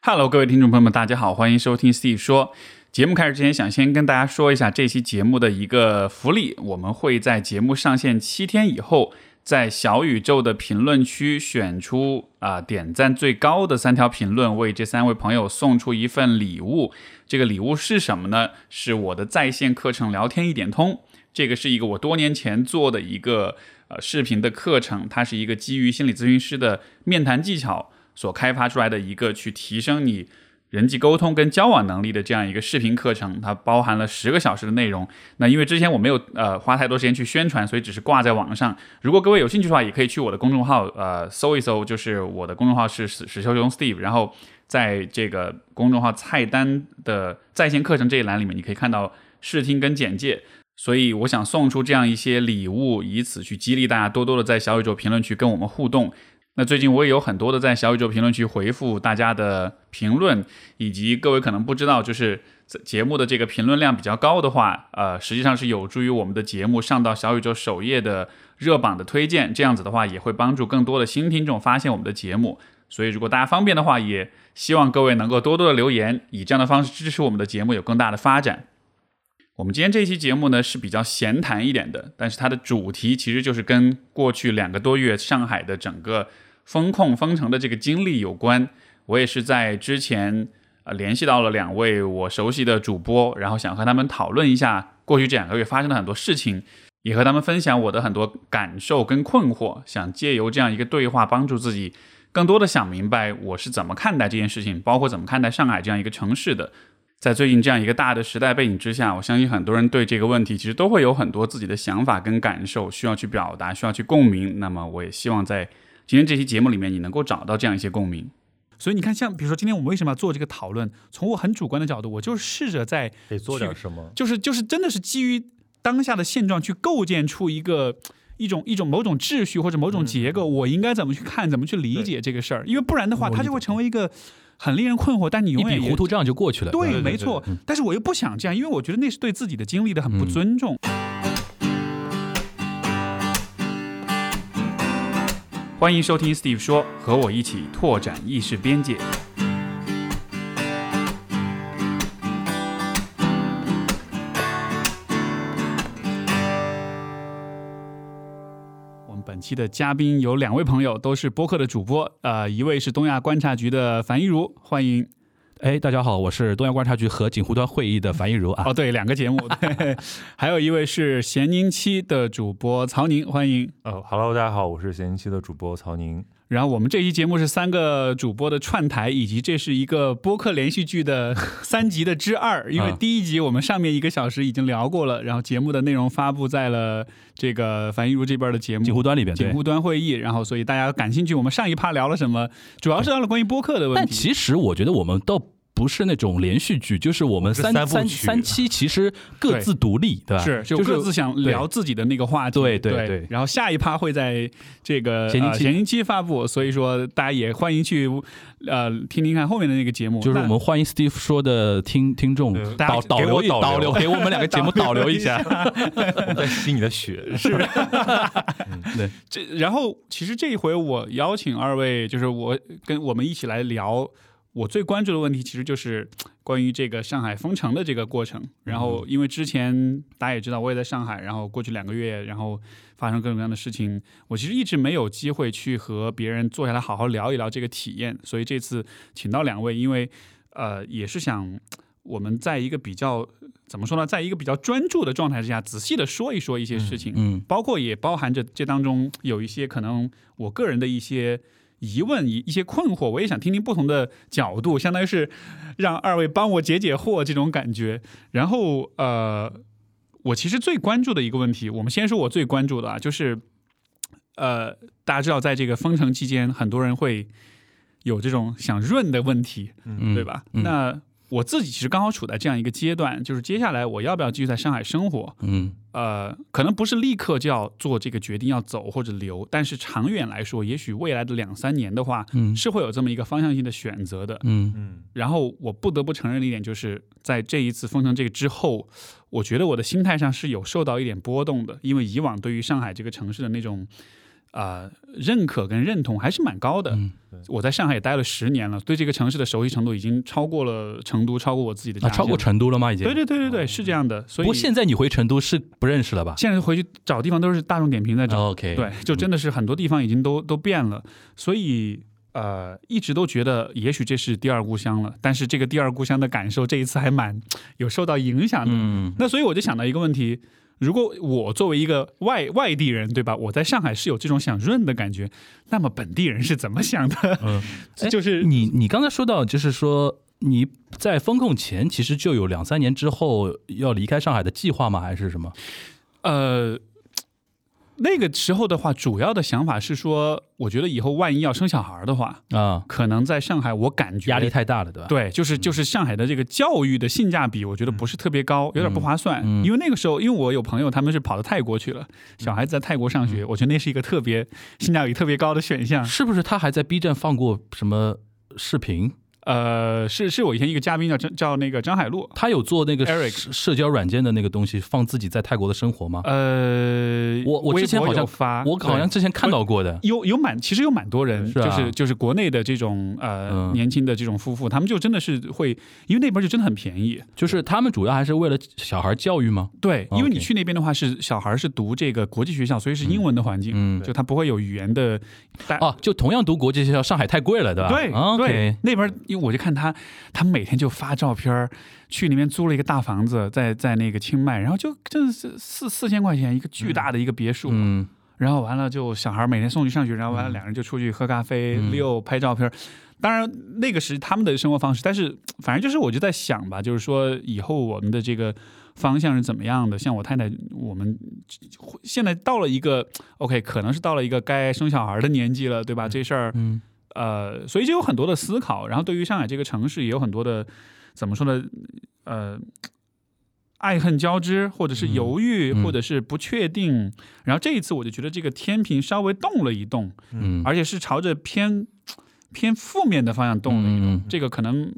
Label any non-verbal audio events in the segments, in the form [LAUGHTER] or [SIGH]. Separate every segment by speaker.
Speaker 1: Hello，各位听众朋友们，大家好，欢迎收听 see 说。节目开始之前，想先跟大家说一下这期节目的一个福利，我们会在节目上线七天以后，在小宇宙的评论区选出啊、点赞最高的三条评论，为这三位朋友送出一份礼物。这个礼物是什么呢？是我的在线课程《聊天一点通》。这个是一个我多年前做的一个呃视频的课程，它是一个基于心理咨询师的面谈技巧所开发出来的一个去提升你人际沟通跟交往能力的这样一个视频课程，它包含了十个小时的内容。那因为之前我没有呃花太多时间去宣传，所以只是挂在网上。如果各位有兴趣的话，也可以去我的公众号呃搜一搜，就是我的公众号是史史修中 Steve，然后在这个公众号菜单的在线课程这一栏里面，你可以看到试听跟简介。所以我想送出这样一些礼物，以此去激励大家多多的在小宇宙评论区跟我们互动。那最近我也有很多的在小宇宙评论区回复大家的评论，以及各位可能不知道，就是节目的这个评论量比较高的话，呃，实际上是有助于我们的节目上到小宇宙首页的热榜的推荐。这样子的话，也会帮助更多的新听众发现我们的节目。所以如果大家方便的话，也希望各位能够多多的留言，以这样的方式支持我们的节目有更大的发展。我们今天这一期节目呢是比较闲谈一点的，但是它的主题其实就是跟过去两个多月上海的整个风控封城的这个经历有关。我也是在之前呃联系到了两位我熟悉的主播，然后想和他们讨论一下过去这两个月发生的很多事情，也和他们分享我的很多感受跟困惑，想借由这样一个对话帮助自己更多的想明白我是怎么看待这件事情，包括怎么看待上海这样一个城市的。在最近这样一个大的时代背景之下，我相信很多人对这个问题其实都会有很多自己的想法跟感受，需要去表达，需要去共鸣。那么，我也希望在今天这期节目里面，你能够找到这样一些共鸣。所以你看，像比如说今天我们为什么要做这个讨论？从我很主观的角度，我就试着在
Speaker 2: 得做点什么，
Speaker 1: 就是就是真的是基于当下的现状去构建出一个一种一种某种秩序或者某种结构，我应该怎么去看，怎么去理解这个事儿？因为不然的话，它就会成为一个。很令人困惑，但你永远
Speaker 3: 糊涂，这样就过去了。
Speaker 1: 对，没错。但是我又不想这样，因为我觉得那是对自己的经历的很不尊重。欢迎收听 Steve 说，和我一起拓展意识边界。我们本期的嘉宾有两位朋友，都是播客的主播。呃，一位是东亚观察局的樊一茹，欢迎。
Speaker 3: 哎，大家好，我是东亚观察局和锦湖端会议的樊一茹啊。
Speaker 1: 哦，对，两个节目。对，[LAUGHS] [LAUGHS] 还有一位是咸宁七的主播曹宁，欢迎。
Speaker 2: 哦，Hello，大家好，我是咸宁七的主播曹宁。
Speaker 1: 然后我们这期节目是三个主播的串台，以及这是一个播客连续剧的 [LAUGHS] 三集的之二。因为第一集我们上面一个小时已经聊过了，然后节目的内容发布在了这个樊一茹这边的节目
Speaker 3: 锦湖端里边，
Speaker 1: 锦湖端会议。然后所以大家感兴趣，我们上一趴聊了什么？主要是聊了关于播客的问题。
Speaker 3: 但其实我觉得我们都。不是那种连续剧，就是我们三三三期其实各自独立，对吧？
Speaker 1: 是，就各自想聊自己的那个话题。
Speaker 3: 对对对。
Speaker 1: 然后下一趴会在这个
Speaker 3: 闲
Speaker 1: 宁期发布，所以说大家也欢迎去呃听听看后面的那个节目。
Speaker 3: 就是我们欢迎 Steve 说的听听众导导流导流给我们两个节目导流 [LAUGHS] 一下，
Speaker 2: 在吸你的血
Speaker 1: 是。对，这然后其实这一回我邀请二位，就是我跟我们一起来聊。我最关注的问题其实就是关于这个上海封城的这个过程。然后，因为之前大家也知道，我也在上海，然后过去两个月，然后发生各种各样的事情，我其实一直没有机会去和别人坐下来好好聊一聊这个体验。所以这次请到两位，因为呃，也是想我们在一个比较怎么说呢，在一个比较专注的状态之下，仔细的说一说一些事情，
Speaker 3: 嗯，
Speaker 1: 包括也包含着这当中有一些可能我个人的一些。疑问一一些困惑，我也想听听不同的角度，相当于是让二位帮我解解惑这种感觉。然后呃，我其实最关注的一个问题，我们先说我最关注的啊，就是呃，大家知道在这个封城期间，很多人会有这种想润的问题，对吧？那我自己其实刚好处在这样一个阶段，就是接下来我要不要继续在上海生活？
Speaker 3: 嗯，
Speaker 1: 呃，可能不是立刻就要做这个决定要走或者留，但是长远来说，也许未来的两三年的话，
Speaker 3: 嗯，
Speaker 1: 是会有这么一个方向性的选择的。
Speaker 3: 嗯
Speaker 2: 嗯。
Speaker 1: 然后我不得不承认的一点，就是在这一次封城这个之后，我觉得我的心态上是有受到一点波动的，因为以往对于上海这个城市的那种啊，认可跟认同还是蛮高的。我在上海也待了十年了，对这个城市的熟悉程度已经超过了成都，超过我自己的家
Speaker 3: 超过成都了吗？已经？
Speaker 1: 对对对对对，是这样的。所以，
Speaker 3: 不过现在你回成都是不认识了吧？
Speaker 1: 现在回去找地方都是大众点评在找。
Speaker 3: OK，
Speaker 1: 对，就真的是很多地方已经都都变了。所以，呃，一直都觉得也许这是第二故乡了。但是这个第二故乡的感受，这一次还蛮 [TSK] 有受到影响的。嗯。那所以我就想到一个问题。如果我作为一个外外地人，对吧？我在上海是有这种想润的感觉，那么本地人是怎么想的？嗯，[LAUGHS] 就是
Speaker 3: 你你刚才说到，就是说你在风控前其实就有两三年之后要离开上海的计划吗？还是什么？呃。
Speaker 1: 那个时候的话，主要的想法是说，我觉得以后万一要生小孩的话啊，可能在上海，我感觉
Speaker 3: 压力太大了，对吧？
Speaker 1: 对，就是就是上海的这个教育的性价比，我觉得不是特别高，有点不划算。因为那个时候，因为我有朋友他们是跑到泰国去了，小孩子在泰国上学，我觉得那是一个特别性价比特别高的选项。
Speaker 3: 是不是他还在 B 站放过什么视频？
Speaker 1: 呃，是是我以前一个嘉宾叫张叫那个张海璐，
Speaker 3: 他有做那个 Eric 社交软件的那个东西，放自己在泰国的生活吗？呃，我我之前好像
Speaker 1: 发，
Speaker 3: 我好像之前看到过的，
Speaker 1: 有有蛮其实有蛮多人，就是就是国内的这种呃年轻的这种夫妇，他们就真的是会，因为那边就真的很便宜，
Speaker 3: 就是他们主要还是为了小孩教育吗？
Speaker 1: 对，因为你去那边的话是小孩是读这个国际学校，所以是英文的环境，嗯，就他不会有语言的，
Speaker 3: 哦，就同样读国际学校，上海太贵了，对吧？
Speaker 1: 对对，那边因为我就看他。他每天就发照片去里面租了一个大房子，在在那个清迈，然后就真的是四四千块钱一个巨大的一个别墅，嗯，然后完了就小孩每天送去上学，然后完了两人就出去喝咖啡、溜、拍照片。当然那个是他们的生活方式，但是反正就是我就在想吧，就是说以后我们的这个方向是怎么样的？像我太太，我们现在到了一个 OK，可能是到了一个该生小孩的年纪了，对吧？这事儿，嗯。呃，所以就有很多的思考，然后对于上海这个城市也有很多的，怎么说呢？呃，爱恨交织，或者是犹豫，或者是不确定。然后这一次我就觉得这个天平稍微动了一动，嗯，而且是朝着偏。偏负面的方向动了一动，这个可能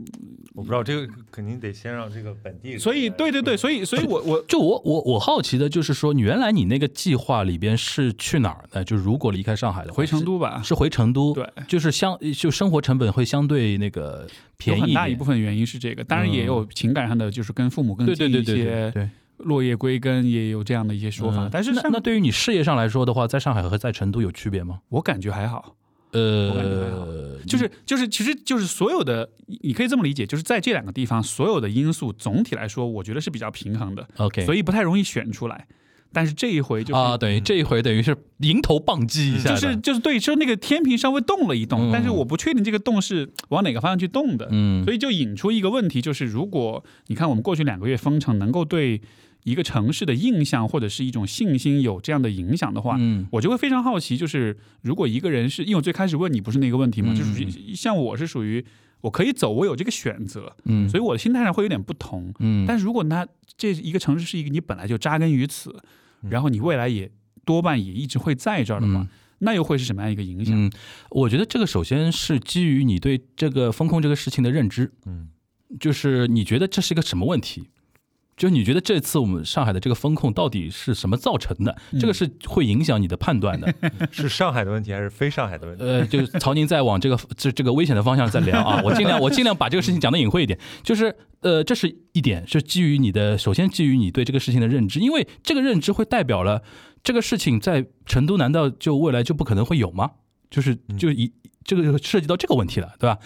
Speaker 2: 我不知道，这个肯定得先让这个本地。
Speaker 1: 所以，对对对，所以，所以我我
Speaker 3: 就我我我好奇的就是说，原来你那个计划里边是去哪儿呢？就如果离开上海的话，
Speaker 1: 回成都吧，
Speaker 3: 是回成都。
Speaker 1: 对，
Speaker 3: 就是相就生活成本会相对那个便宜。
Speaker 1: 很大一部分原因是这个，当然也有情感上的，就是跟父母更近一些，对，落叶归根也有这样的一些说法。但是
Speaker 3: 那那对于你事业上来说的话，在上海和在成都有区别吗？
Speaker 1: 我感觉还好。呃，就是就是，其实就是所有的，你可以这么理解，就是在这两个地方，所有的因素总体来说，我觉得是比较平衡的。
Speaker 3: OK，
Speaker 1: 所以不太容易选出来。但是这一回就
Speaker 3: 啊，等于这一回等于是迎头棒击一下，
Speaker 1: 就是就是对，说那个天平稍微动了一动，但是我不确定这个动是往哪个方向去动的。嗯，所以就引出一个问题，就是如果你看我们过去两个月封城，能够对。一个城市的印象或者是一种信心有这样的影响的话，嗯，我就会非常好奇，就是如果一个人是因为我最开始问你不是那个问题吗？就是像我是属于我可以走，我有这个选择，嗯，所以我的心态上会有点不同，嗯，但是如果他这一个城市是一个你本来就扎根于此，然后你未来也多半也一直会在这儿的话，那又会是什么样一个影响？
Speaker 3: 嗯，我觉得这个首先是基于你对这个风控这个事情的认知，嗯，就是你觉得这是一个什么问题？就你觉得这次我们上海的这个风控到底是什么造成的？这个是会影响你的判断的，[LAUGHS]
Speaker 2: 是上海的问题还是非上海的问题？
Speaker 3: 呃，就曹宁在往这个 [LAUGHS] 这这个危险的方向在聊啊，[LAUGHS] 我尽量我尽量把这个事情讲的隐晦一点。就是呃，这是一点，是基于你的首先基于你对这个事情的认知，因为这个认知会代表了这个事情在成都难道就未来就不可能会有吗？就是就一这个涉及到这个问题了，对吧？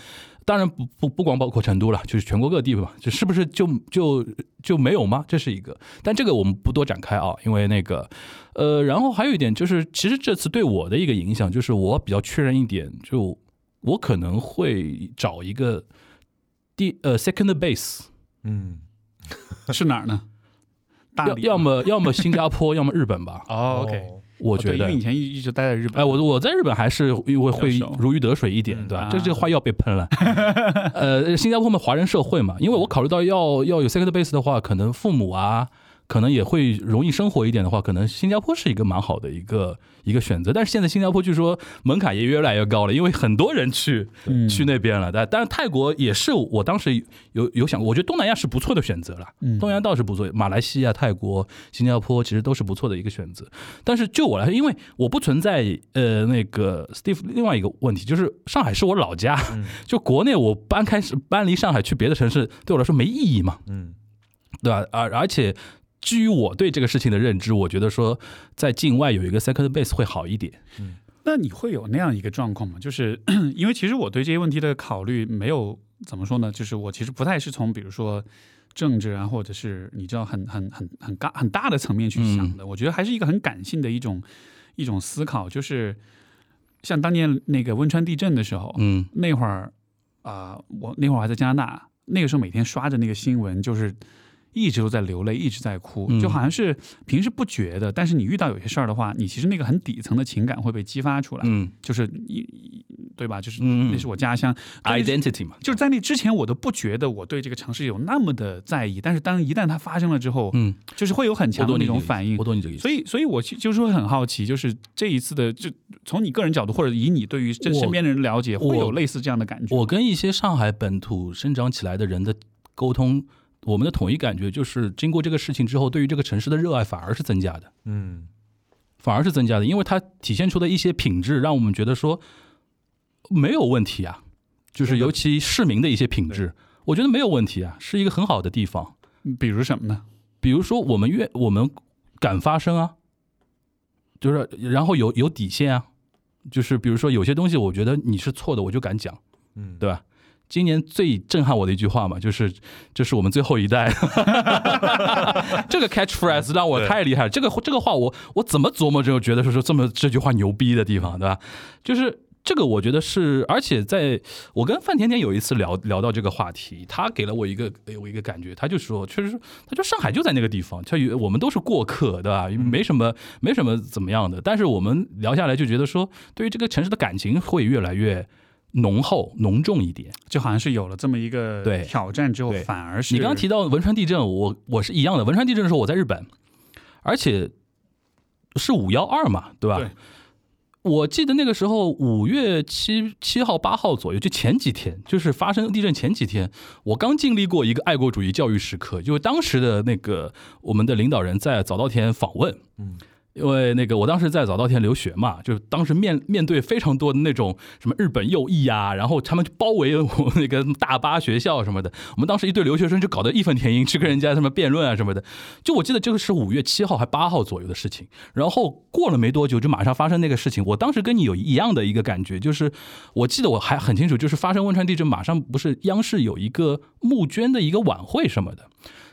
Speaker 3: 当然不不不光包括成都了，就是全国各地吧，就是不是就就就没有吗？这是一个，但这个我们不多展开啊，因为那个，呃，然后还有一点就是，其实这次对我的一个影响，就是我比较确认一点，就我可能会找一个第呃 second base，
Speaker 1: 嗯，[LAUGHS] 是哪儿呢？
Speaker 3: 要要么要么新加坡，要么日本吧。
Speaker 1: 哦，OK。
Speaker 3: 我觉得，
Speaker 1: 因为以前一一直待在日本，
Speaker 3: 哎，我我在日本还是因为会如鱼得水一点，对吧？这这个话要被喷了。[LAUGHS] 呃，新加坡嘛，华人社会嘛，因为我考虑到要要有 second base 的话，可能父母啊，可能也会容易生活一点的话，可能新加坡是一个蛮好的一个一个选择。但是现在新加坡据说门槛也越来越高了，因为很多人去
Speaker 1: 嗯
Speaker 3: 去那边了。但但是泰国也是我当时有有想过，我觉得东南亚是不错的选择了。
Speaker 1: 嗯
Speaker 3: 东南亚倒是不错，马来西亚、泰国、新加坡其实都是不错的一个选择。但是就我来说，因为我不存在呃那个 Steve 另外一个问题，就是上海是我老家，
Speaker 2: 嗯 [LAUGHS]
Speaker 3: 就国内我搬开始搬离上海去别的城市，对我来说没意义嘛。
Speaker 2: 嗯
Speaker 3: 对吧？而而且基于我对这个事情的认知，我觉得说在境外有一个 second base 会好一点。
Speaker 1: 嗯那你会有那样一个状况吗？就是 [CLEARS THROAT] 因为其实我对这些问题的考虑没有怎么说呢？就是我其实不太是从比如说政治啊，或者是你知道很很很很大很大的层面去想的。我觉得还是一个很感性的一种一种思考，就是像当年那个汶川地震的时候，
Speaker 3: 嗯
Speaker 1: 那会儿啊、我那会儿还在加拿大，那个时候每天刷着那个新闻，就是一直都在流泪，一直在哭，
Speaker 3: 嗯
Speaker 1: 就好像是平时不觉得，但是你遇到有些事儿的话，你其实那个很底层的情感会被激发出来，
Speaker 3: 嗯
Speaker 1: 就是你对吧？就是
Speaker 3: 嗯
Speaker 1: 那是我家乡
Speaker 3: ，，identity 嘛。
Speaker 1: 就是在那之前我都不觉得我对这个城市有那么的在意，但是当一旦它发生了之后，
Speaker 3: 嗯，
Speaker 1: 就是会有很强的那种反应
Speaker 3: 我。懂你这个意思。
Speaker 1: 所以，所以我其就是会很好奇，就是这一次的，就从你个人角度，或者以你对于这身边的人了解，会有类似这样的感觉。
Speaker 3: 我跟一些上海本土生长起来的人的沟通，我们的统一感觉就是，经过这个事情之后，对于这个城市的热爱反而是增加的，
Speaker 2: 嗯
Speaker 3: 反而是增加的，因为它体现出的一些品质，让我们觉得说没有问题啊，就是尤其市民的一些品质，我觉得没有问题啊，是一个很好的地方。
Speaker 1: 比如什么呢？
Speaker 3: 比如说，我们愿我们敢发声啊，就是然后有有底线啊，就是比如说有些东西，我觉得你是错的，我就敢讲。
Speaker 2: 嗯，
Speaker 3: 对吧？今年最震撼我的一句话嘛，就是这是我们最后一代，[LAUGHS] 这个 catchphrase 让我太厉害了。这个这个话我我怎么琢磨就觉得说说这么这句话牛逼的地方，对吧？就是这个我觉得是，而且在我跟范甜甜有一次聊聊到这个话题，他给了我一个给我一个感觉，他就说，确实说，他说上海就在那个地方，他以为我们都是过客，对吧？没什么没什么怎么样的，但是我们聊下来就觉得说，对于这个城市的感情会越来越。浓厚浓重一点。
Speaker 1: 就好像是有了这么一个
Speaker 3: 对
Speaker 1: 挑战之后，反而是
Speaker 3: 你刚刚提到汶川地震，我我是一样的。汶川地震的时候我在日本，而且是五幺二嘛，对吧？
Speaker 1: 对
Speaker 3: 我记得那个时候五月七七号八号左右，就前几天，就是发生地震前几天，我刚经历过一个爱国主义教育时刻，就是当时的那个我们的领导人在早稻田访问，
Speaker 2: 嗯。
Speaker 3: 因为那个我当时在早稻田留学嘛，就是当时面面对非常多的那种什么日本右翼啊，然后他们就包围我那个大巴学校什么的，我们当时一堆留学生就搞得义愤填膺，去跟人家什么辩论啊什么的。就我记得这个是五月七号还八号左右的事情，然后过了没多久就马上发生那个事情。我当时跟你有一样的一个感觉，就是我记得我还很清楚，就是发生汶川地震，马上不是央视有一个募捐的一个晚会什么的，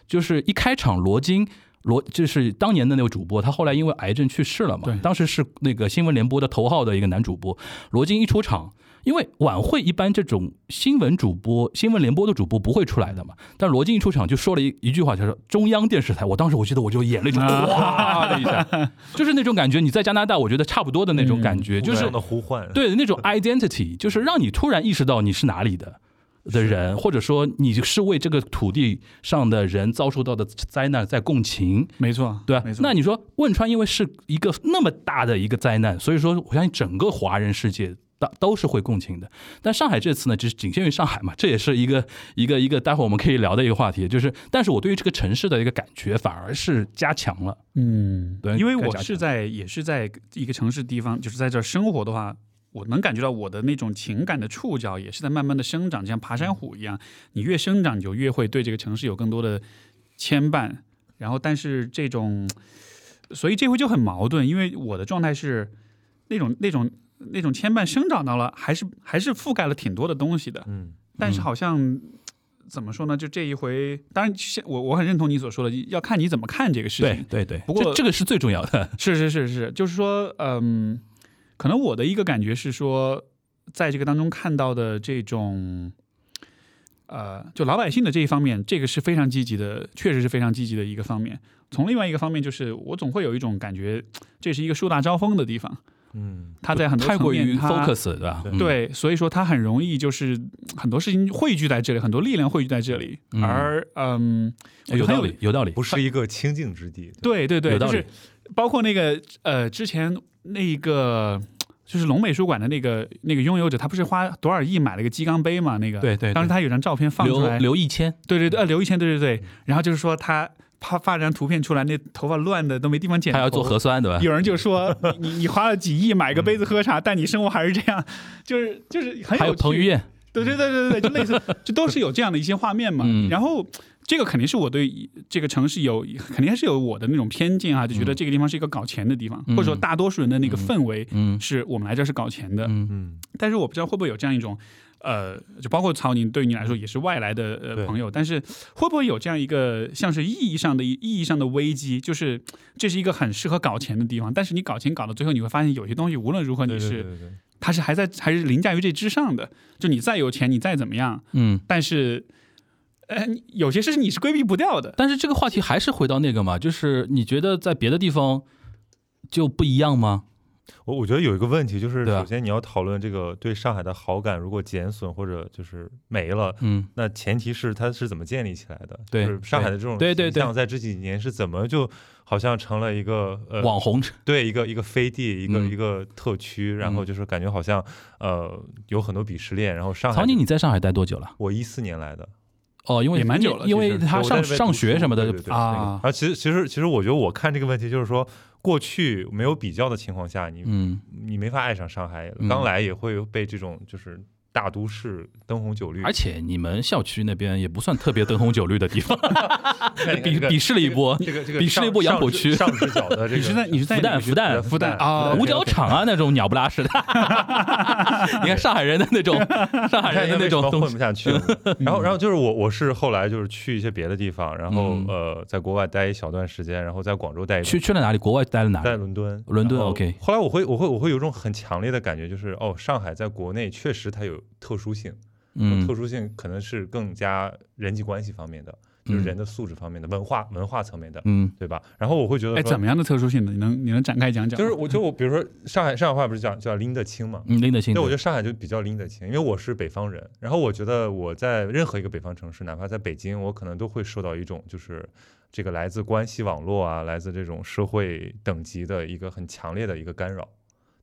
Speaker 3: 就是一开场罗京。罗就是当年的那个主播，他后来因为癌症去世了嘛
Speaker 1: 对。
Speaker 3: 当时是那个新闻联播的头号的一个男主播，罗京一出场，因为晚会一般这种新闻主播、新闻联播的主播不会出来的嘛。但罗京一出场就说了一一句话，他说中央电视台。我当时我记得我就眼泪就哗的一下，[LAUGHS] 就是那种感觉。你在加拿大，我觉得差不多的那种感觉，就是
Speaker 2: 的呼唤，
Speaker 3: 对那种 identity，就是让你突然意识到你是哪里的的人，或者说你是为这个土地上的人遭受到的灾难在共情，
Speaker 1: 没错，
Speaker 3: 对吧
Speaker 1: 没？错。
Speaker 3: 那你说汶川因为是一个那么大的一个灾难，所以说我相信整个华人世界。都都是会共情的，但上海这次呢，就是仅限于上海嘛，这也是一个一个一个待会儿我们可以聊的一个话题，就是，但是我对于这个城市的一个感觉反而是加强了，
Speaker 1: 嗯，
Speaker 3: 对
Speaker 1: 因为我是在也是在一个城市地方，就是在这儿生活的话，我能感觉到我的那种情感的触角也是在慢慢的生长，就像爬山虎一样，你越生长，你就越会对这个城市有更多的牵绊。然后，但是这种，所以这回就很矛盾，因为我的状态是那种那种那种牵绊生长到了，还是还是覆盖了挺多的东西的，
Speaker 2: 嗯
Speaker 1: 但是好像。怎么说呢？就这一回，当然，我我很认同你所说的，要看你怎么看这个事情
Speaker 3: 对。对对，
Speaker 1: 不过
Speaker 3: 这这个是最重要的，
Speaker 1: 是是是是，就是说，嗯，可能我的一个感觉是说，在这个当中看到的这种，呃，就老百姓的这一方面，这个是非常积极的，确实是非常积极的一个方面。从另外一个方面，就是我总会有一种感觉，这是一个树大招风的地方。
Speaker 2: 嗯，
Speaker 1: 他在很多
Speaker 3: 太过于
Speaker 1: 层面它
Speaker 3: focus 对吧？
Speaker 2: 对
Speaker 3: 嗯，
Speaker 1: 所以说他很容易就是很多事情汇聚在这里，很多力量汇聚在这里，
Speaker 3: 嗯
Speaker 1: 而嗯，我觉得
Speaker 3: 有道理，有道理。
Speaker 2: 不是一个清净之地。
Speaker 1: 对对对，
Speaker 3: 有道理
Speaker 1: 就是包括那个呃，之前那个就是龙美术馆的那个那个拥有者，他不是花多少亿买了个鸡缸杯嘛？那个
Speaker 3: 对对，
Speaker 1: 当时他有张照片放出来，
Speaker 3: 刘一千，
Speaker 1: 对对对，呃，刘一千，对对对，然后就是说他他发张图片出来，那头发乱的都没地方剪，
Speaker 3: 他要做核。酸对吧？
Speaker 1: 有人就说你你你花了几亿买个杯子喝茶，但你生活还是这样，就是就是很有
Speaker 3: 还有
Speaker 1: 趣
Speaker 3: 彭于晏，
Speaker 1: 对对对对对，就类似，[LAUGHS] 就都是有这样的一些画面嘛。
Speaker 3: 嗯
Speaker 1: 然后这个肯定是我对这个城市有，肯定还是有我的那种偏见啊，就觉得这个地方是一个搞钱的地方，
Speaker 3: 嗯
Speaker 1: 或者说大多数人的那个氛围
Speaker 3: 嗯
Speaker 1: 是我们来这儿是搞钱的。
Speaker 3: 嗯
Speaker 2: 嗯，
Speaker 1: 但是我不知道会不会有这样一种。呃，就包括曹宁对你来说也是外来的呃朋友，但是会不会有这样一个像是意义上的意义上的危机？就是这是一个很适合搞钱的地方，但是你搞钱搞到最后，你会发现有些东西无论如何你是
Speaker 2: 对对对对
Speaker 1: 它是还在还是凌驾于这之上的。就你再有钱，你再怎么样，
Speaker 3: 嗯。
Speaker 1: 但是，呃，你有些事情你是规避不掉的。
Speaker 3: 但是这个话题还是回到那个嘛，就是你觉得在别的地方就不一样吗？
Speaker 2: 我我觉得有一个问题就是，首先你要讨论这个对上海的好感如果减损或者就是没了，
Speaker 3: 嗯，
Speaker 2: 那前提是它是怎么建立起来的？
Speaker 3: 对
Speaker 2: 就是上海的这种
Speaker 3: 对对对
Speaker 2: 形象在这几年是怎么就好像成了一个呃
Speaker 3: 网红 [LAUGHS]
Speaker 2: 对一个一个飞地，一个、
Speaker 3: 嗯
Speaker 2: 一个特区，然后
Speaker 3: 嗯
Speaker 2: 就是感觉好像呃有很多鄙视链，然后上海
Speaker 3: 曹宁，你在上海待多久了？
Speaker 2: 我一四年来的，
Speaker 3: 哦，因为
Speaker 1: 也蛮久了
Speaker 3: 因为他上上学什么的
Speaker 2: 对对对
Speaker 1: 啊
Speaker 2: 那个然后其实其实其实我觉得我看这个问题就是说，过去没有比较的情况下，你、
Speaker 3: 嗯，
Speaker 2: 你没法爱上上海，
Speaker 3: 嗯。
Speaker 2: 刚来也会被这种就是大都市灯红酒绿，
Speaker 3: 而且你们校区那边也不算特别灯红酒绿的地方，[LAUGHS] 鄙
Speaker 2: 这个
Speaker 3: 鄙视了一波
Speaker 2: 这个这个
Speaker 3: 鄙视了一波
Speaker 2: 上
Speaker 3: 杨浦区
Speaker 2: 上视角的这个，[LAUGHS]
Speaker 1: 你是在你是在
Speaker 3: 复旦复旦
Speaker 1: 复旦啊，
Speaker 3: 五角场啊那种鸟不拉屎的，[LAUGHS] 你看上海人的那种上海人的那种东西
Speaker 2: 混不，下去了。然后，然后就是我，我是后来就是去一些别的地方，然后、
Speaker 3: 嗯
Speaker 2: 呃，在国外待一小段时间，然后在广州待
Speaker 3: 去去了哪里？国外待了哪
Speaker 2: 在？伦敦，
Speaker 3: 伦敦 OK
Speaker 2: 后来我会，我会，我会有一种很强烈的感觉，就是哦，上海在国内确实它有特殊性，
Speaker 3: 嗯
Speaker 2: 特殊性可能是更加人际关系方面的，就是
Speaker 3: 嗯
Speaker 2: 人的素质方面的，文化文化层面的，
Speaker 3: 嗯
Speaker 2: 对吧？然后我会觉得
Speaker 1: 哎，怎么样的特殊性呢？你能你能展开讲讲？
Speaker 2: 就是我就我比如说上海上海话不是讲叫拎得清嘛，
Speaker 3: 嗯，拎得清的。
Speaker 2: 对，我觉得上海就比较拎得清，因为我是北方人，然后我觉得我在任何一个北方城市，哪怕在北京，我可能都会受到一种就是这个来自关系网络啊，来自这种社会等级的一个很强烈的一个干扰。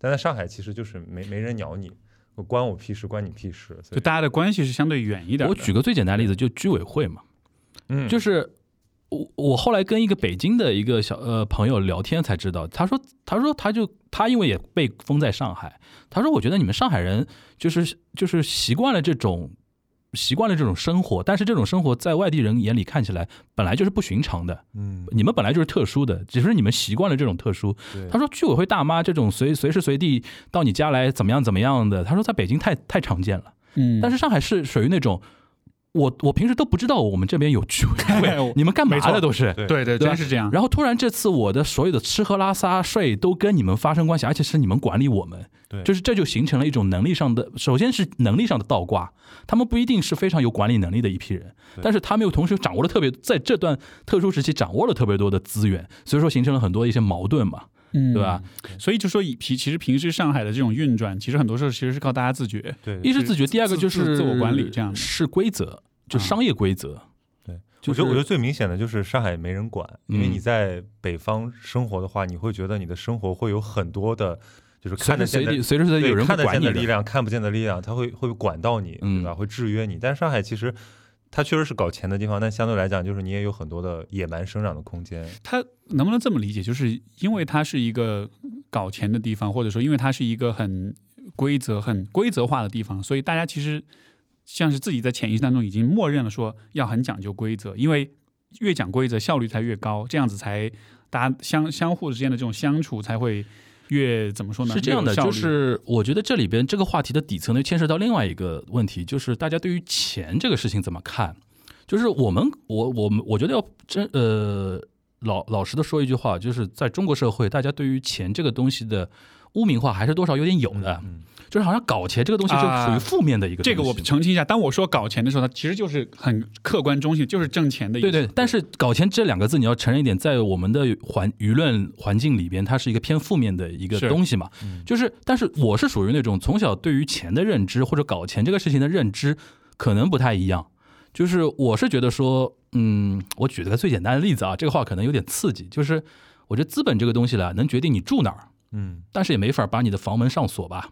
Speaker 2: 但在上海，其实就是没没人鸟你，我关我屁事，关你屁事。
Speaker 1: 就大家的关系是相对远一点。
Speaker 3: 我举个最简单的例子，就居委会嘛，
Speaker 2: 嗯，
Speaker 3: 就是我我后来跟一个北京的一个小呃朋友聊天才知道，他说他说他就他因为也被封在上海，他说我觉得你们上海人就是就是习惯了这种习惯了这种生活，但是这种生活在外地人眼里看起来本来就是不寻常的，
Speaker 2: 嗯，
Speaker 3: 你们本来就是特殊的，只是你们习惯了这种特殊。
Speaker 2: 对
Speaker 3: 他说居委会大妈这种随随时随地到你家来怎么样怎么样的，他说在北京太太常见了。
Speaker 1: 嗯，
Speaker 3: 但是上海是属于那种，我我平时都不知道我们这边有居委会，[LAUGHS] 你们干嘛的都是。
Speaker 2: 对
Speaker 1: 对对，是这样。
Speaker 3: 然后突然这次我的所有的吃喝拉撒睡都跟你们发生关系，而且是你们管理我们，
Speaker 2: 对
Speaker 3: 就是这就形成了一种能力上的，首先是能力上的倒挂，他们不一定是非常有管理能力的一批人，
Speaker 2: 对
Speaker 3: 但是他们又同时掌握了特别在这段特殊时期掌握了特别多的资源，所以说形成了很多一些矛盾嘛，
Speaker 1: 嗯
Speaker 3: 对吧？
Speaker 1: 所以就说以平其实平时上海的这种运转，其实很多时候其实是靠大家自觉。
Speaker 2: 对，
Speaker 3: 一是自觉，第二个就是
Speaker 1: 自我管理这样
Speaker 3: 是规则，就
Speaker 1: 啊
Speaker 3: 商业规则。
Speaker 2: 对，
Speaker 3: 就是
Speaker 2: 我觉得我觉得最明显的就是上海没人管，因为
Speaker 3: 嗯
Speaker 2: 你在北方生活的话，你会觉得你的生活会有很多的，就是看得见的
Speaker 3: 随时随地
Speaker 2: 对
Speaker 3: 有人
Speaker 2: 看得。见的力量，看不见的力量，它会会管到你，对吧？
Speaker 3: 嗯
Speaker 2: 会制约你。但是上海其实它确实是搞钱的地方，但相对来讲，就是你也有很多的野蛮生长的空间。
Speaker 1: 它能不能这么理解？就是因为它是一个搞钱的地方，或者说因为它是一个很规则、很规则化的地方，所以大家其实像是自己在潜意识当中已经默认了说要很讲究规则，因为越讲规则效率才越高，这样子才大家相相互之间的这种相处才会越怎么说呢？
Speaker 3: 是这样的，就是我觉得这里边这个话题的底层呢，牵涉到另外一个问题，就是大家对于钱这个事情怎么看？就是我们，我我们，我觉得要真呃老老实的说一句话，就是在中国社会，大家对于钱这个东西的，污名化还是多少有点有的，
Speaker 2: 嗯
Speaker 3: 就是好像搞钱这个东西就属于负面的一个东西。
Speaker 1: 这个我澄清一下，当我说搞钱的时候，它其实就是很客观中性，就是挣钱的意思。
Speaker 3: 对对，但是搞钱这两个字你要承认一点，在我们的环舆论环境里边，它是一个偏负面的一个东西嘛。就是，但是我是属于那种从小对于钱的认知或者搞钱这个事情的认知可能不太一样。就是我是觉得说，嗯，我举了个最简单的例子啊，这个话可能有点刺激，就是我觉得资本这个东西呢，能决定你住哪儿。
Speaker 2: 嗯
Speaker 3: 但是也没法把你的房门上锁吧，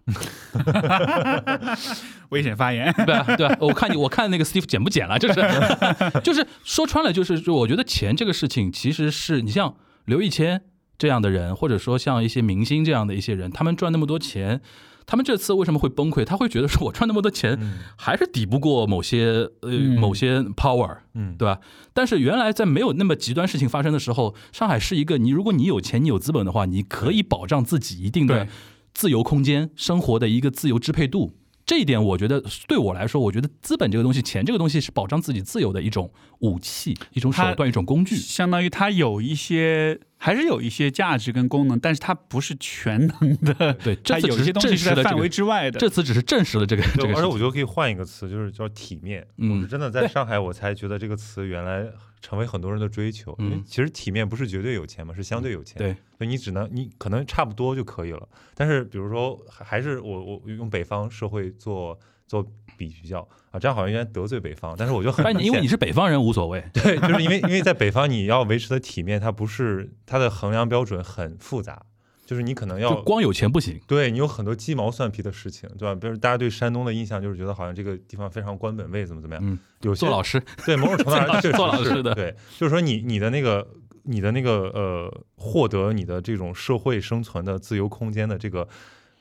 Speaker 3: [LAUGHS]
Speaker 1: 危险发言。[LAUGHS]
Speaker 3: 对吧？对吧？我看你，我看那个 Steve 剪不剪了，就是 [LAUGHS] 就是说穿了，就是就我觉得钱这个事情，其实是你像刘一谦这样的人，或者说像一些明星这样的一些人，他们赚那么多钱，他们这次为什么会崩溃？他会觉得说我赚那么多钱，
Speaker 2: 嗯
Speaker 3: 还是抵不过某些呃、
Speaker 1: 嗯
Speaker 3: 某些 power，
Speaker 2: 嗯，
Speaker 3: 对吧？但是原来在没有那么极端事情发生的时候，上海是一个你如果你有钱，你有资本的话，你可以保障自己一定的自由空间、生活的一个自由支配度。这一点，我觉得对我来说，我觉得资本这个东西、钱这个东西是保障自己自由的一种武器、一种手段、一种工具。
Speaker 1: 相当于它有一些，还是有一些价值跟功能，但是它不是全能的。
Speaker 3: 对，[LAUGHS] 这
Speaker 1: 它有
Speaker 3: 次只是
Speaker 1: 一些东西是在范围，之外的。
Speaker 3: 这次只是证实了这个
Speaker 2: 而且。我觉得可以换一个词，就是叫体面。
Speaker 3: 嗯
Speaker 2: 我是真的在上海，我才觉得这个词原来成为很多人的追求。因为
Speaker 3: 嗯
Speaker 2: 其实体面不是绝对有钱嘛，是相对有钱。
Speaker 3: 对，
Speaker 2: 所以你只能你可能差不多就可以了。但是比如说，还还是我我用北方社会做做比较啊，这样好像有点得罪北方，[LAUGHS] 但是我就很
Speaker 3: 反正因为你
Speaker 2: 是
Speaker 3: 是北方人无所谓。[LAUGHS]
Speaker 2: 对，就是因为因为在北方你要维持的体面，它不是它的衡量标准很复杂，就是你可能要
Speaker 3: 光有钱不行。
Speaker 2: 对你有很多鸡毛蒜皮的事情，对吧？比如大家对山东的印象就是觉得好像这个地方非常官本位，怎么怎么样？
Speaker 3: 嗯，
Speaker 2: 有些
Speaker 3: 做老师，
Speaker 2: 对某种程度上确实 [LAUGHS]
Speaker 3: 做老师的
Speaker 2: 对，就是说你你的那个你的那个呃，获得你的这种社会生存的自由空间的这个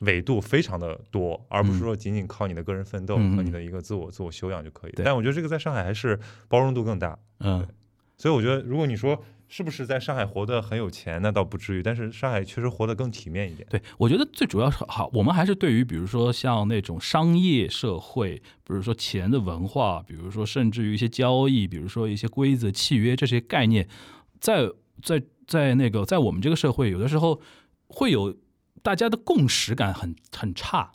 Speaker 2: 维度非常的多，而不是
Speaker 3: 嗯
Speaker 2: 说仅仅靠你的个人奋斗和你的一个自我自我修养就可以。但我觉得这个在上海还是包容度更大，
Speaker 3: 嗯，
Speaker 2: 所以我觉得如果你说是不是在上海活得很有钱，那倒不至于，但是上海确实活得更体面一点。
Speaker 3: 对，我觉得最主要是好，我们还是对于比如说像那种商业社会，比如说钱的文化，比如说甚至于一些交易，比如说一些规则、契约这些概念，在在在那个在我们这个社会，有的时候会有大家的共识感很很差。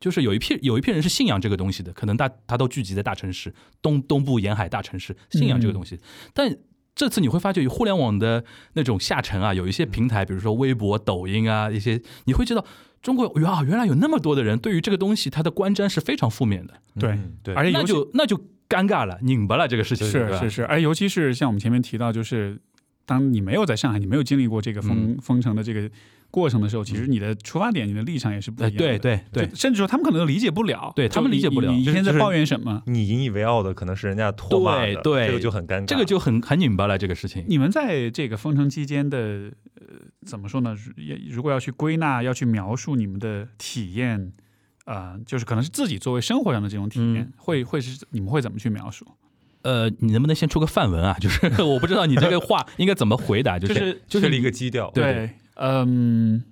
Speaker 3: 就是有一批有一批人是信仰这个东西的，可能大他都聚集在大城市东东部沿海大城市，信仰这个东西。但这次你会发觉，有互联网的那种下沉啊，有一些平台，比如说微博、抖音啊，一些你会知道，中国原啊原来有那么多的人对于这个东西，他的观瞻是非常负面的，
Speaker 1: 对
Speaker 2: 嗯对，
Speaker 1: 而且那
Speaker 3: 就那就尴尬了，拧巴了这个事情。
Speaker 1: 是是是，而尤其是像我们前面提到，就是当你没有在上海，你没有经历过这个封、
Speaker 3: 嗯。
Speaker 1: 封城的这个过程的时候，其实你的出发点、你的立场也是不一
Speaker 3: 哎，
Speaker 1: 样的。
Speaker 3: 对对对，
Speaker 1: 甚至说他们可能都理解不了，
Speaker 3: 对他们理解不了
Speaker 1: 你你一天在抱怨什么？
Speaker 2: 你引以为傲的可能是人家唾骂的，
Speaker 3: 对对
Speaker 2: 这个就很尴尬。
Speaker 3: 这个就很很拧巴了这个事情。
Speaker 1: 你们在这个封城期间的呃，怎么说呢？也如果要去归纳、要去描述你们的体验，啊，就是可能是自己作为生活上的这种体验，
Speaker 3: 嗯
Speaker 1: 会会是你们会怎么去描述？
Speaker 3: 呃，你能不能先出个范文啊？[LAUGHS] 就是我不知道你这个话应该怎么回答，就
Speaker 1: 就是
Speaker 3: 就是一
Speaker 2: 个基调。
Speaker 1: 对，嗯，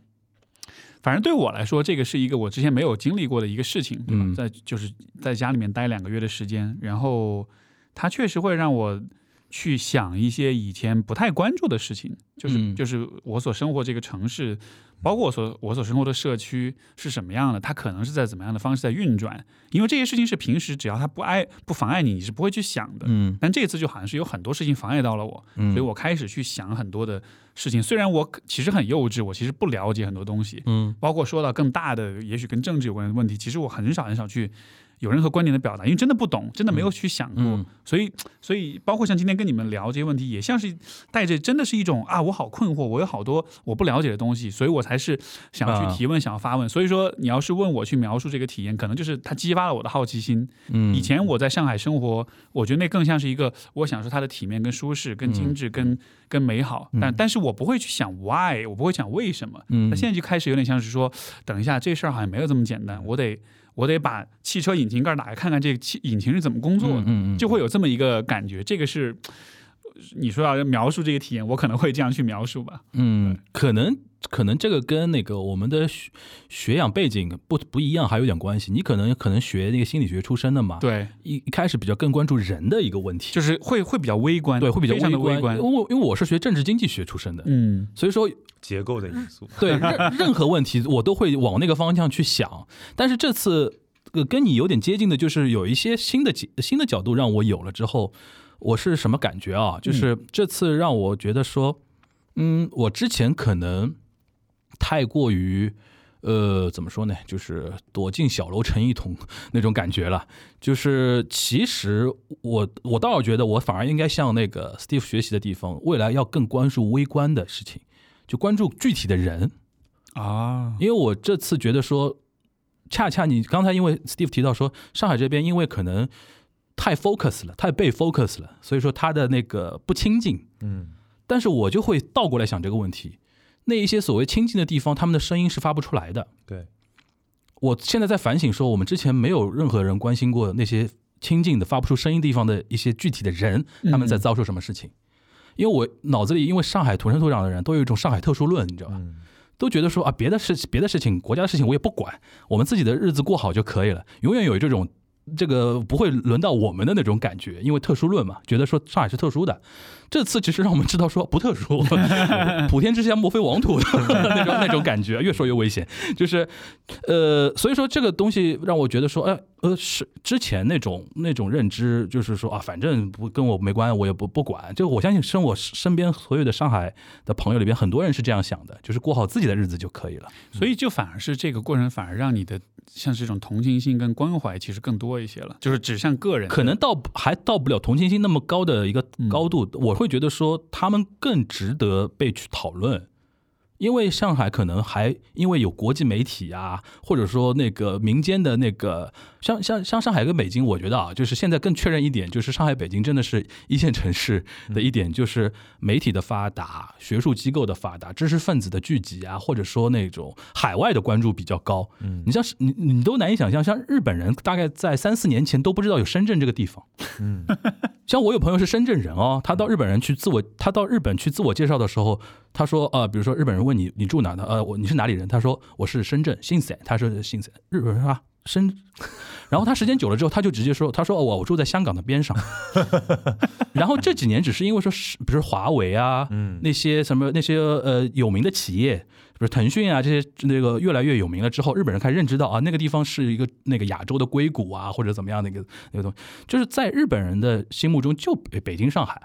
Speaker 1: 反正对我来说，这个是一个我之前没有经历过的一个事情，对吧？
Speaker 3: 嗯。
Speaker 1: 在就是在家里面待两个月的时间，然后它确实会让我去想一些以前不太关注的事情，就是、
Speaker 3: 嗯。
Speaker 1: 就是我所生活这个城市，包括我所我所生活的社区是什么样的，它可能是在怎么样的方式在运转，因为这些事情是平时只要它不碍不妨碍你，你是不会去想的。
Speaker 3: 嗯。
Speaker 1: 但这次就好像是有很多事情妨碍到了我，
Speaker 3: 嗯，
Speaker 1: 所以我开始去想很多的事情。虽然我其实很幼稚，我其实不了解很多东西，
Speaker 3: 嗯。
Speaker 1: 包括说到更大的，也许跟政治有关的问题，其实我很少很少去有任何观点的表达，因为真的不懂，真的没有去想过。
Speaker 3: 嗯
Speaker 1: 所以，所以包括像今天跟你们聊这些问题，也像是带着真的是一种啊，我好困惑，我有好多我不了解的东西，所以我才是想
Speaker 3: 要
Speaker 1: 去提问，想要发问。所以说，你要是问我去描述这个体验，可能就是它激发了我的好奇心。
Speaker 3: 嗯，
Speaker 1: 以前我在上海生活，我觉得那更像是一个我享受它的体面、跟舒适、跟精致、跟跟美好。但但是我不会去想 why，我不会想为什么。
Speaker 3: 嗯，
Speaker 1: 那现在就开始有点像是说，等一下这事儿好像没有这么简单，我得我得把汽车引擎盖打开看看这个汽引擎是怎么工作的，
Speaker 3: 嗯嗯嗯
Speaker 1: 就会有这么一个感觉。这个是你说要描述这个体验，我可能会这样去描述吧。
Speaker 3: 嗯，可能可能这个跟那个我们的学学养背景不不一样，还有点关系。你可能可能学那个心理学出身的嘛，，
Speaker 1: 对，
Speaker 3: 一一开始比较更关注人的一个问题，
Speaker 1: 就是会会比较微观，
Speaker 3: 对，会比较
Speaker 1: 非常的
Speaker 3: 微
Speaker 1: 观。
Speaker 3: 因为我因为我是学政治经济学出身的，
Speaker 1: 嗯
Speaker 3: 所以说
Speaker 2: 结构的因素。
Speaker 3: 对任 [LAUGHS] 任何问题我都会往那个方向去想。但是这次呃跟你有点接近的，就是有一些新的新的角度让我有了之后，我是什么感觉啊？就是这次让我觉得说，嗯，我之前可能太过于。呃，怎么说呢？就是躲进小楼成一统那种感觉了。就是其实我我倒是觉得，我反而应该向那个 Steve 学习的地方，未来要更关注微观的事情，就关注具体的人。
Speaker 1: 啊，
Speaker 3: 因为我这次觉得说，恰恰你刚才因为 Steve 提到说，上海这边因为可能太 focus 了，太被 focus 了，所以说他的那个不亲近。
Speaker 2: 嗯
Speaker 3: 但是我就会倒过来想这个问题，那一些所谓亲近的地方，他们的声音是发不出来的。
Speaker 2: 对，
Speaker 3: 我现在在反省说，我们之前没有任何人关心过那些亲近的发不出声音地方的一些具体的人，他们在遭受什么事情。因为我脑子里，因为上海土生土长的人都有一种上海特殊论，你知道吧？
Speaker 2: 嗯
Speaker 3: 都觉得说啊，别的事别的事情，国家的事情我也不管，我们自己的日子过好就可以了，永远有这种这个不会轮到我们的那种感觉，因为特殊论嘛，觉得说上海是特殊的。这次其实让我们知道说不特殊，[LAUGHS] 普天之下莫非王土那种 [LAUGHS] 那种感觉，越说越危险。就是呃，所以说这个东西让我觉得说，哎呃，是之前那种那种认知，就是说啊，反正不跟我没关，我也不不管。就我相信，生我身边所有的上海的朋友里边，很多人是这样想的，就是过好自己的日子就可以了。
Speaker 1: 所以就反而是这个过程，反而让你的像这种同情心跟关怀其实更多一些了，就是指向个人，
Speaker 3: 可能到还到不了同情心那么高的一个高度，我会觉得说他们更值得被去讨论。因为上海可能还因为有国际媒体啊，或者说那个民间的那个，像像像上海跟北京，我觉得啊，就是现在更确认一点，就是上海、北京真的是一线城市的一点，就是媒体的发达、学术机构的发达、知识分子的聚集啊，或者说那种海外的关注比较高。
Speaker 2: 嗯
Speaker 3: 你像是你你都难以想象，像日本人大概在三四年前都不知道有深圳这个地方。
Speaker 2: 嗯
Speaker 3: 像我有朋友是深圳人哦，他到日本人去自我，他到日本去自我介绍的时候，他说呃，比如说日本人问你你住哪的，呃，我你是哪里人？他说我是深圳，姓沈，他说姓沈，日本人说啊深，然后他时间久了之后，他就直接说，他说哦我我住在香港的边上，然后这几年只是因为说是，比如华为啊，
Speaker 2: 嗯
Speaker 3: 那些什么那些呃有名的企业，比如腾讯啊这些那个越来越有名了之后，日本人开始认知到啊那个地方是一个那个亚洲的硅谷啊或者怎么样那个那个东西，就是在日本人的心目中，就北北京、上海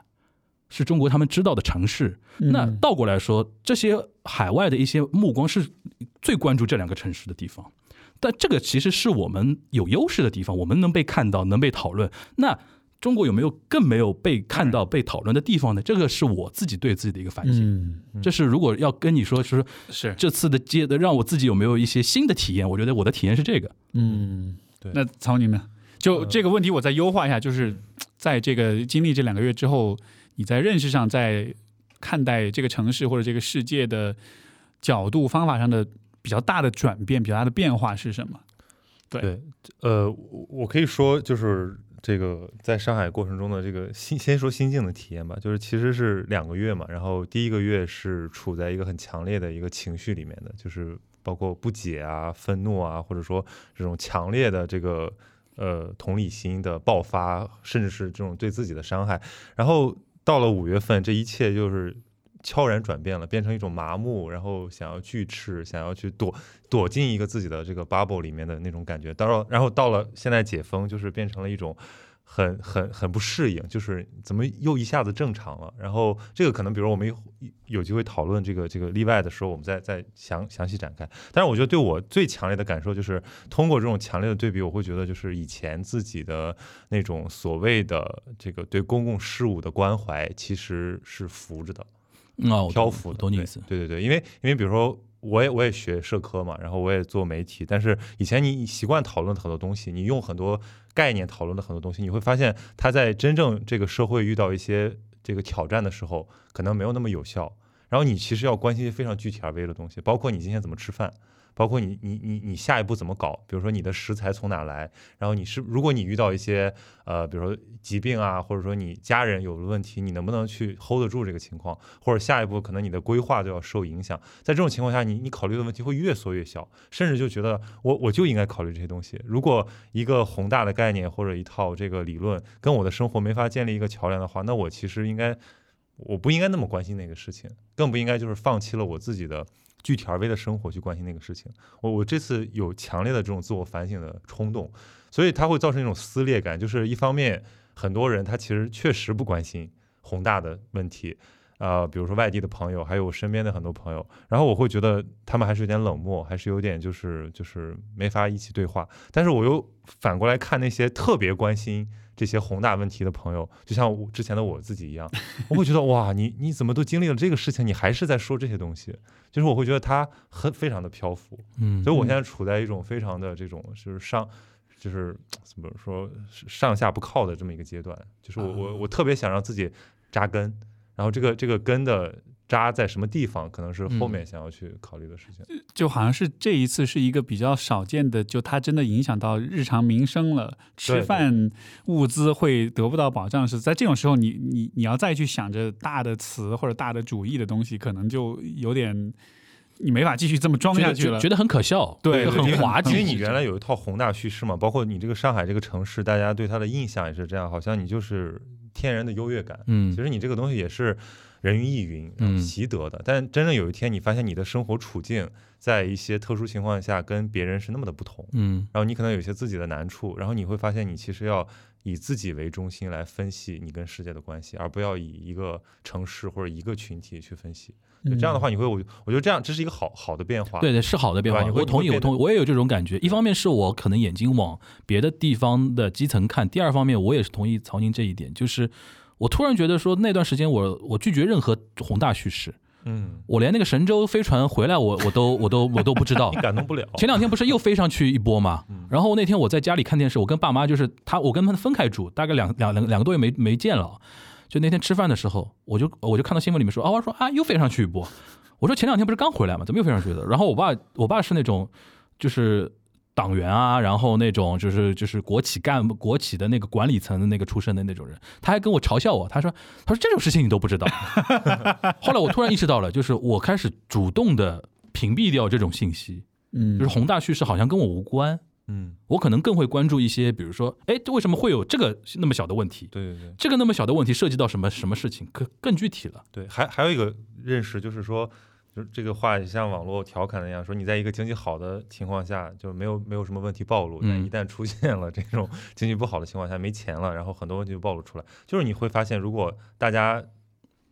Speaker 3: 是中国他们知道的城市。那
Speaker 1: 嗯
Speaker 3: 倒过来说，这些海外的一些目光是最关注这两个城市的地方。但这个其实是我们有优势的地方，我们能被看到，能被讨论。那中国有没有更没有被看到、被讨论的地方呢？这个是我自己对自己的一个反省。
Speaker 1: 嗯
Speaker 3: 这是如果要跟你说，就是
Speaker 1: 是
Speaker 3: 这次的接的，让我自己有没有一些新的体验？我觉得我的体验是这个。
Speaker 1: 嗯，
Speaker 2: 对
Speaker 1: 那曹宁呢？就这个问题，我再优化一下，就是在这个经历这两个月之后，你在认识上，在看待这个城市或者这个世界的角度、方法上的比较大的转变、比较大的变化是什么？对，
Speaker 2: 呃，我可以说就是这个在上海过程中的这个心，先说心境的体验吧，就是其实是两个月嘛，然后第一个月是处在一个很强烈的一个情绪里面的，就是包括不解啊、愤怒啊，或者说这种强烈的这个呃同理心的爆发，甚至是这种对自己的伤害，然后到了五月份，这一切就是。悄然转变了，变成一种麻木，然后想要拒斥，想要去躲躲进一个自己的这个 bubble 里面的那种感觉。到，然后到了现在解封，就是变成了一种很很很不适应，就是怎么又一下子正常了。然后这个可能，比如我们有有机会讨论这个这个例外的时候，我们再再详详细展开。但是我觉得对我最强烈的感受就是，通过这种强烈的对比，我会觉得就是以前自己的那种所谓的这个对公共事务的关怀，其实是浮着的。
Speaker 3: 啊，我懂
Speaker 2: 漂浮的，对
Speaker 3: 我懂你意思。
Speaker 2: 对对对，因为因为比如说，我也我也学社科嘛，然后我也做媒体，但是以前你习惯讨论很多东西，你用很多概念讨论的很多东西，你会发现它在真正这个社会遇到一些这个挑战的时候，可能没有那么有效。然后你其实要关心非常具体而微的东西，包括你今天怎么吃饭，包括你你你你下一步怎么搞，比如说你的食材从哪来，然后你是如果你遇到一些呃，比如说疾病啊，或者说你家人有了问题，你能不能去 hold 得住这个情况，或者下一步可能你的规划都要受影响，在这种情况下，你你考虑的问题会越缩越小，甚至就觉得我我就应该考虑这些东西。如果一个宏大的概念或者一套这个理论跟我的生活没法建立一个桥梁的话，那我其实应该我不应该那么关心那个事情，更不应该就是放弃了我自己的。具体而微的生活去关心那个事情，我我这次有强烈的这种自我反省的冲动，所以它会造成一种撕裂感。就是一方面，很多人他其实确实不关心宏大的问题，啊，比如说外地的朋友，还有我身边的很多朋友，然后我会觉得他们还是有点冷漠，还是有点就是就是没法一起对话。但是我又反过来看那些特别关心。这些宏大问题的朋友，就像我之前的我自己一样，我会觉得哇，你你怎么都经历了这个事情，你还是在说这些东西，就是我会觉得他很非常的漂浮，
Speaker 3: 嗯，
Speaker 2: 所以我现在。处在一种非常的这种就是上，就是怎么说上下不靠的这么一个阶段，就是我我我特别想让自己扎根，然后这个这个根的。扎在什么地方，可能是后面想要去考虑的事情。
Speaker 1: 就好像是这一次是一个比较少见的，就它真的影响到日常民生了，吃饭物资会得不到保障。是在这种时候，你你你要再去想着大的词或者大的主义的东西，可能就有点你没法继续这么装下去了，
Speaker 3: 觉得很可笑，
Speaker 1: 对，
Speaker 3: 很滑稽。
Speaker 2: 因为你原来有一套宏大叙事嘛，包括你这个上海这个城市，大家对它的印象也是这样，好像你就是天然的优越感。
Speaker 3: 嗯，
Speaker 2: 其实你这个东西也是。人云亦云，习得的。但真正有一天，你发现你的生活处境在一些特殊情况下跟别人是那么的不同，
Speaker 3: 嗯，
Speaker 2: 然后你可能有些自己的难处，然后你会发现，你其实要以自己为中心来分析你跟世界的关系，而不要以一个城市或者一个群体去分析。这样的话，你会我我觉得这样这是一个好好的变化。
Speaker 3: 对对，是好的变化。我同意，我同意，我也有这种感觉。一方面是我可能眼睛往别的地方的基层看，第二方面我也是同意曹宁这一点，就是。我突然觉得说那段时间我我拒绝任何宏大叙事，
Speaker 2: 嗯，
Speaker 3: 我连那个神舟飞船回来我我都我都我都不知道，[LAUGHS]
Speaker 2: 你感动不了。
Speaker 3: 前两天不是又飞上去一波嘛，然后那天我在家里看电视，我跟爸妈就是他我跟他们分开住，大概两两两两个多月没没见了，就那天吃饭的时候，我就我就看到新闻里面说啊我说啊又飞上去一波，我说前两天不是刚回来嘛，怎么又飞上去的？然后我爸我爸是那种就是。党员啊，然后那种就是就是国企干国企的那个管理层的那个出身的那种人，他还跟我嘲笑我，他说他说这种事情你都不知道。[LAUGHS] 后来我突然意识到了，就是我开始主动的屏蔽掉这种信息，
Speaker 1: 嗯，
Speaker 3: 就是宏大叙事好像跟我无关，
Speaker 2: 嗯，
Speaker 3: 我可能更会关注一些，比如说，哎，为什么会有这个那么小的问题？
Speaker 2: 对对对，
Speaker 3: 这个那么小的问题涉及到什么什么事情，更更具体了。
Speaker 2: 对，还还有一个认识就是说。就是这个话，像网络调侃的一样，说你在一个经济好的情况下，就没有没有什么问题暴露，但一旦出现了这种 [LAUGHS] 经济不好的情况下，没钱了，然后很多问题就暴露出来。就是你会发现，如果大家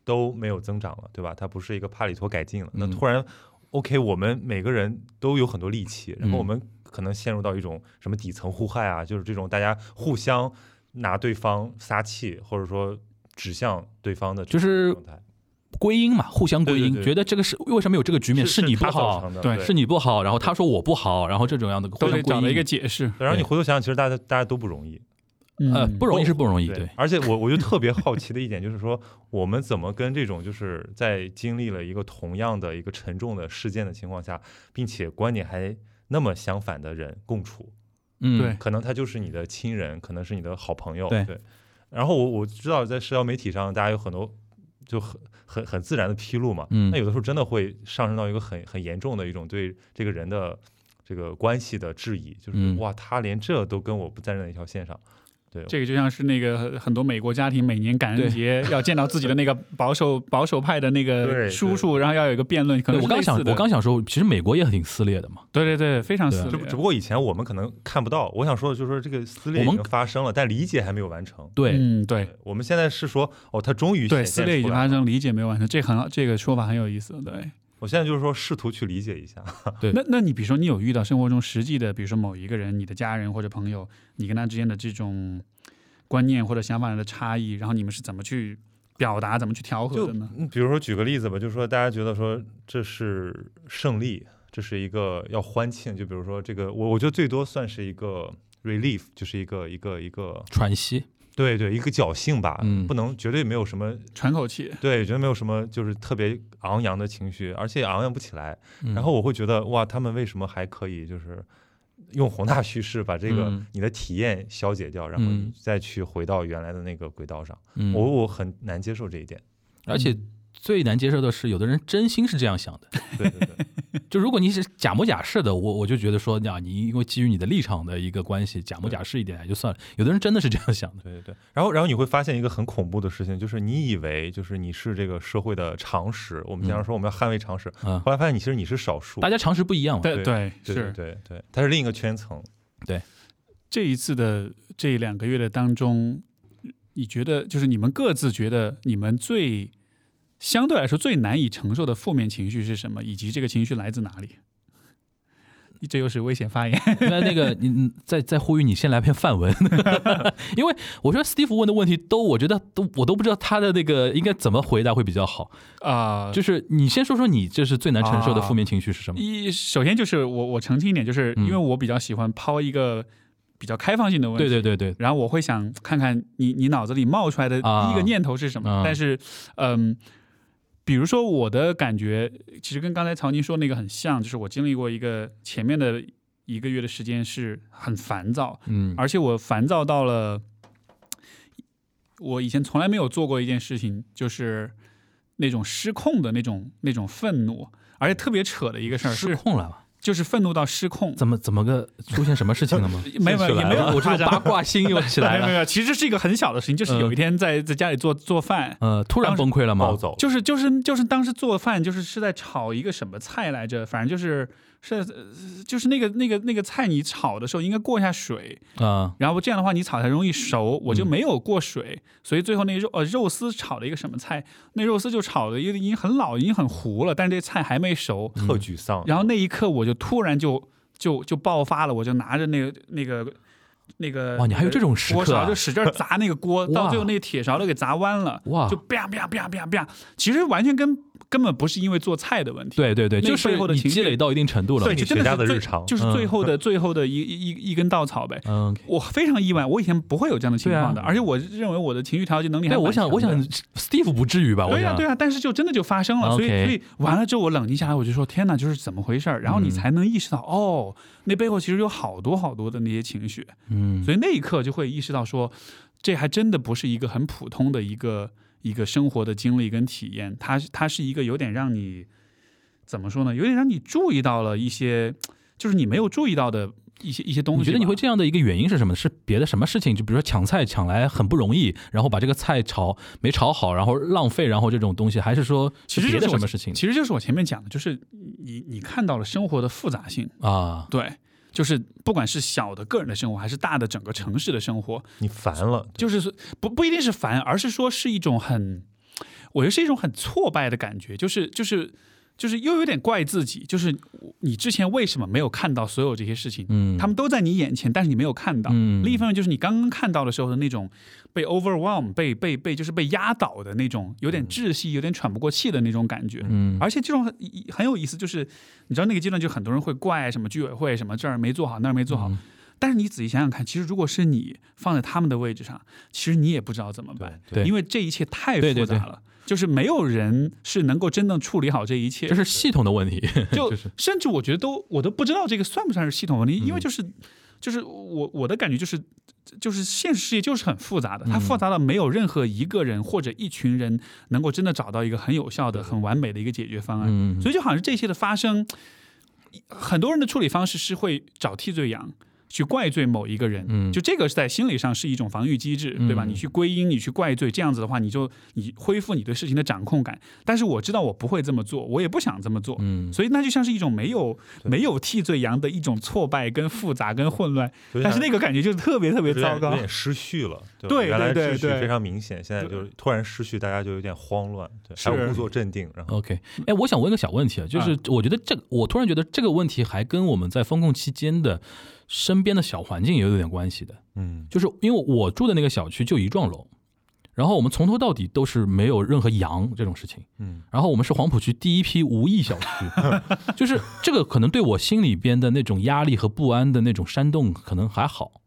Speaker 2: 都没有增长了，对吧？它不是一个帕里托改进了，那突然，OK，我们每个人都有很多力气，然后我们可能陷入到一种什么底层互害啊，就是这种大家互相拿对方撒气，或者说指向对方的
Speaker 3: 就是
Speaker 2: 状态。
Speaker 3: 归因嘛，互相归因，觉得这个是为什么有这个局面，
Speaker 2: 是
Speaker 3: 你不好，
Speaker 2: 对，
Speaker 3: 是你不好，然后他说我不好，然后这种样的
Speaker 1: 都得找了一个解释。
Speaker 2: 然后你回头想想，其实大家大家都不容易，
Speaker 3: 呃，不容易是不容易，对。
Speaker 2: 而且我 [LAUGHS] 我就特别好奇的一点就是说，我们怎么跟这种就是在经历了一个同样的一个沉重的事件的情况下，并且观点还那么相反的人共处？
Speaker 3: 嗯，
Speaker 1: 对，
Speaker 2: 可能他就是你的亲人，可能是你的好朋友，
Speaker 3: 对。
Speaker 2: 然后我我知道在社交媒体上，大家有很多就很。很很自然的披露嘛，
Speaker 3: 那
Speaker 2: 有的时候真的会上升到一个很很严重的一种对这个人的这个关系的质疑，就是哇，他连这都跟我不在那一条线上。对，
Speaker 1: 这个就像是那个很多美国家庭每年感恩节要见到自己的那个保守保守派的那个叔叔，然后要有一个辩论。可能
Speaker 3: 我刚想，我刚想说，其实美国也挺撕裂的嘛。
Speaker 1: 对对对，非常撕裂。
Speaker 2: 只不过以前我们可能看不到。我想说的就是说，这个撕裂已经发生了，但理解还没有完成。
Speaker 3: 对，
Speaker 1: 嗯，对。
Speaker 2: 我们现在是说，哦，他终于
Speaker 1: 对撕裂已经发生，理解没有完成，这很这个说法很有意思。对。
Speaker 2: 我现在就是说，试图去理解一下。[LAUGHS]
Speaker 3: 对，
Speaker 1: 那那你比如说，你有遇到生活中实际的，比如说某一个人，你的家人或者朋友，你跟他之间的这种。观念或者想法的差异，然后你们是怎么去表达、怎么去调和的呢？
Speaker 2: 比如说举个例子吧，就是说大家觉得说这是胜利，这是一个要欢庆。就比如说这个，我我觉得最多算是一个 relief，就是一个一个一个
Speaker 3: 喘息。
Speaker 2: 对对，一个侥幸吧，
Speaker 3: 嗯
Speaker 2: 不能绝对没有什么，
Speaker 1: 喘口气。
Speaker 2: 对，绝对没有什么就是特别昂扬的情绪，而且昂扬不起来。
Speaker 3: 嗯
Speaker 2: 然后我会觉得哇，他们为什么还可以就是用宏大叙事把这个
Speaker 3: 嗯
Speaker 2: 你的体验消解掉，然后
Speaker 3: 嗯
Speaker 2: 你再去回到原来的那个轨道上？
Speaker 3: 嗯
Speaker 2: 我我很难接受这一点。
Speaker 3: 而且最难接受的是，有的人真心是这样想的。[LAUGHS]
Speaker 2: 对对对，[LAUGHS]
Speaker 3: 就如果你是假模假式的，我我就觉得说，呀，你因为基于你的立场的一个关系，假模假式一点也就算了。有的人真的是这样想的。
Speaker 2: 对对对，然后然后你会发现一个很恐怖的事情，就是你以为就是你是这个社会的常识，我们经常说我们要捍卫常识，
Speaker 3: 嗯，
Speaker 2: 后来发现你其实你是少数。
Speaker 3: 大家常识不一样嘛。
Speaker 1: 对
Speaker 2: 对
Speaker 1: 对
Speaker 2: 对
Speaker 1: 是
Speaker 2: 对对，它是另一个圈层。
Speaker 1: 对这一次的这两个月的当中，你觉得就是你们各自觉得你们最相对来说最难以承受的负面情绪是什么，以及这个情绪来自哪里？这又是危险发言。
Speaker 3: 那那个你你在在呼吁你先来篇范文，[LAUGHS] 因为我觉得 Steve 问的问题都，我觉得都我都不知道他的那个应该怎么回答会比较好。
Speaker 1: 啊、
Speaker 3: 就是你先说说你这是最难承受的负面情绪是什么？
Speaker 1: 一首先就是我我澄清一点，就是
Speaker 3: 嗯
Speaker 1: 因为我比较喜欢抛一个比较开放性的问题，
Speaker 3: 对对对对，
Speaker 1: 然后我会想看看你你脑子里冒出来的第一个念头是什么。
Speaker 3: 啊
Speaker 1: 但是，嗯，比如说我的感觉，其实跟刚才曹宁说那个很像，就是我经历过一个前面的一个月的时间是很烦躁，
Speaker 3: 嗯
Speaker 1: 而且我烦躁到了我以前从来没有做过一件事情，就是那种失控的那种那种愤怒。而且特别扯的一个事儿
Speaker 3: 失，控了吧？
Speaker 1: 就是愤怒到失控，
Speaker 3: 怎么怎么个出现什么事情了吗？[LAUGHS]
Speaker 1: 没有没有也没有
Speaker 3: 我这个八卦心又起来了。[LAUGHS]
Speaker 1: 没有没有没有，其实是一个很小的事情，就是有一天在在家里做做饭，
Speaker 3: 呃，突然崩溃了吗？
Speaker 2: 暴？走，
Speaker 1: 就是就是就是当时做饭就是是在炒一个什么菜来着，反正就是是呃就是那个那个那个菜你炒的时候应该过一下水，
Speaker 3: 啊，
Speaker 1: 然后这样的话你炒才容易熟，我就
Speaker 3: 嗯。
Speaker 1: 没有过水，所以最后那个肉呃肉丝炒了一个什么菜，那肉丝就炒的已经已经很老，已经很糊了，但是这菜还没熟，
Speaker 2: 特沮丧。
Speaker 1: 然后那一刻我就突然就就就爆发了，我就拿着那个那个那个
Speaker 3: 哇，你还有这种时刻啊
Speaker 1: 锅勺就！使劲砸那个锅，[LAUGHS] 到最后那个铁勺都给砸弯了，
Speaker 3: 哇
Speaker 1: 就啪啪啪啪啪，其实完全跟根本不是因为做菜的问题，
Speaker 3: 对对对，就是你
Speaker 1: 背后的情绪
Speaker 3: 积累到一定程度了
Speaker 1: 对，。真的是
Speaker 2: 日常
Speaker 1: 就是最后的最后的一一一一根稻草呗。
Speaker 3: 嗯，
Speaker 1: 我非常意外，我以前不会有这样的情况的，而且我认为我的情绪调节能力还
Speaker 3: 对，我想我想 Steve 不至于吧？我想
Speaker 1: 对呀、对呀、但是就真的就发生了，所以所以完了之后我冷静下来，我就说天哪，就是怎么回事儿？然后你
Speaker 3: 嗯
Speaker 1: 才能意识到，哦，那背后其实有好多好多的那些情绪，
Speaker 3: 嗯，
Speaker 1: 所以那一刻就会意识到说，这还真的不是一个很普通的一个一个生活的经历跟体验，它它是一个有点让你怎么说呢？有点让你注意到了一些，就是你没有注意到的一些一些东西吧。
Speaker 3: 你觉得你会这样的一个原因是什么？是别的什么事情？就比如说抢菜抢来很不容易，然后把这个菜炒没炒好，然后浪费，然后这种东西，还是说别
Speaker 1: 其实就是我
Speaker 3: 的什么事情
Speaker 1: 其实就是我前面讲的，就是你你看到了生活的复杂性，
Speaker 3: 啊？
Speaker 1: 对，就是不管是小的个人的生活，还是大的整个城市的生活，
Speaker 2: 你烦了，
Speaker 1: 就是说不不一定是烦，而是说是一种很，我觉得是一种很挫败的感觉，就是就是就是又有点怪自己，就是你之前为什么没有看到所有这些事情？
Speaker 3: 嗯，
Speaker 1: 他们都在你眼前，但是你没有看到。
Speaker 3: 嗯
Speaker 1: 另一方面就是你刚刚看到的时候的那种被 overwhelm、被被被就是被压倒的那种，有点窒息、有点喘不过气的那种感觉。
Speaker 3: 嗯，
Speaker 1: 而且这种很很有意思，就是你知道那个阶段，就很多人会怪什么居委会什么这儿没做好那儿没做好，
Speaker 3: 嗯
Speaker 1: 但是你仔细想想看，其实如果是你放在他们的位置上，其实你也不知道怎么办，
Speaker 3: 对
Speaker 1: 因为这一切太复杂了，就是没有人是能够真正处理好这一切，
Speaker 3: 这是系统的问题，
Speaker 1: 就 [LAUGHS]
Speaker 3: 就是。
Speaker 1: 甚至我觉得都我都不知道这个算不算是系统问题，因为
Speaker 3: 嗯
Speaker 1: 就是就是我我的感觉就是就是现实世界就是很复杂的，它
Speaker 3: 嗯
Speaker 1: 复杂到没有任何一个人或者一群人能够真的找到一个很有效的、很完美的一个解决方案。
Speaker 3: 嗯，
Speaker 1: 所以就好像是这些的发生，很多人的处理方式是会找替罪羊。去怪罪某一个人，
Speaker 3: 嗯。
Speaker 1: 就这个是在心理上是一种防御机制，对吧？
Speaker 3: 嗯
Speaker 1: 你去归因，你去怪罪，这样子的话，你就你恢复你对事情的掌控感。但是我知道我不会这么做，我也不想这么做，
Speaker 3: 嗯，
Speaker 1: 所以那就像是一种没有没有替罪羊的一种挫败、跟复杂、跟混乱。但是那个感觉就特别特别糟糕。
Speaker 2: 有。点失序了。对
Speaker 1: 对
Speaker 2: 原来
Speaker 1: 对对对
Speaker 2: 秩序非常明显，现在就是突然失序，大家就有点慌乱，对，还有故作镇定，然后。
Speaker 3: OK，哎，我想问个小问题啊，就是我觉得这个，我突然觉得这个问题还跟我们在风控期间的身边的小环境也有点关系的。
Speaker 2: 嗯
Speaker 3: 就是因为我住的那个小区就一幢楼，然后我们从头到底都是没有任何阳这种事情，
Speaker 2: 嗯
Speaker 3: 然后我们是黄浦区第一批无疫小区，[LAUGHS] 就是这个可能对我心里边的那种压力和不安的那种煽动可能还好。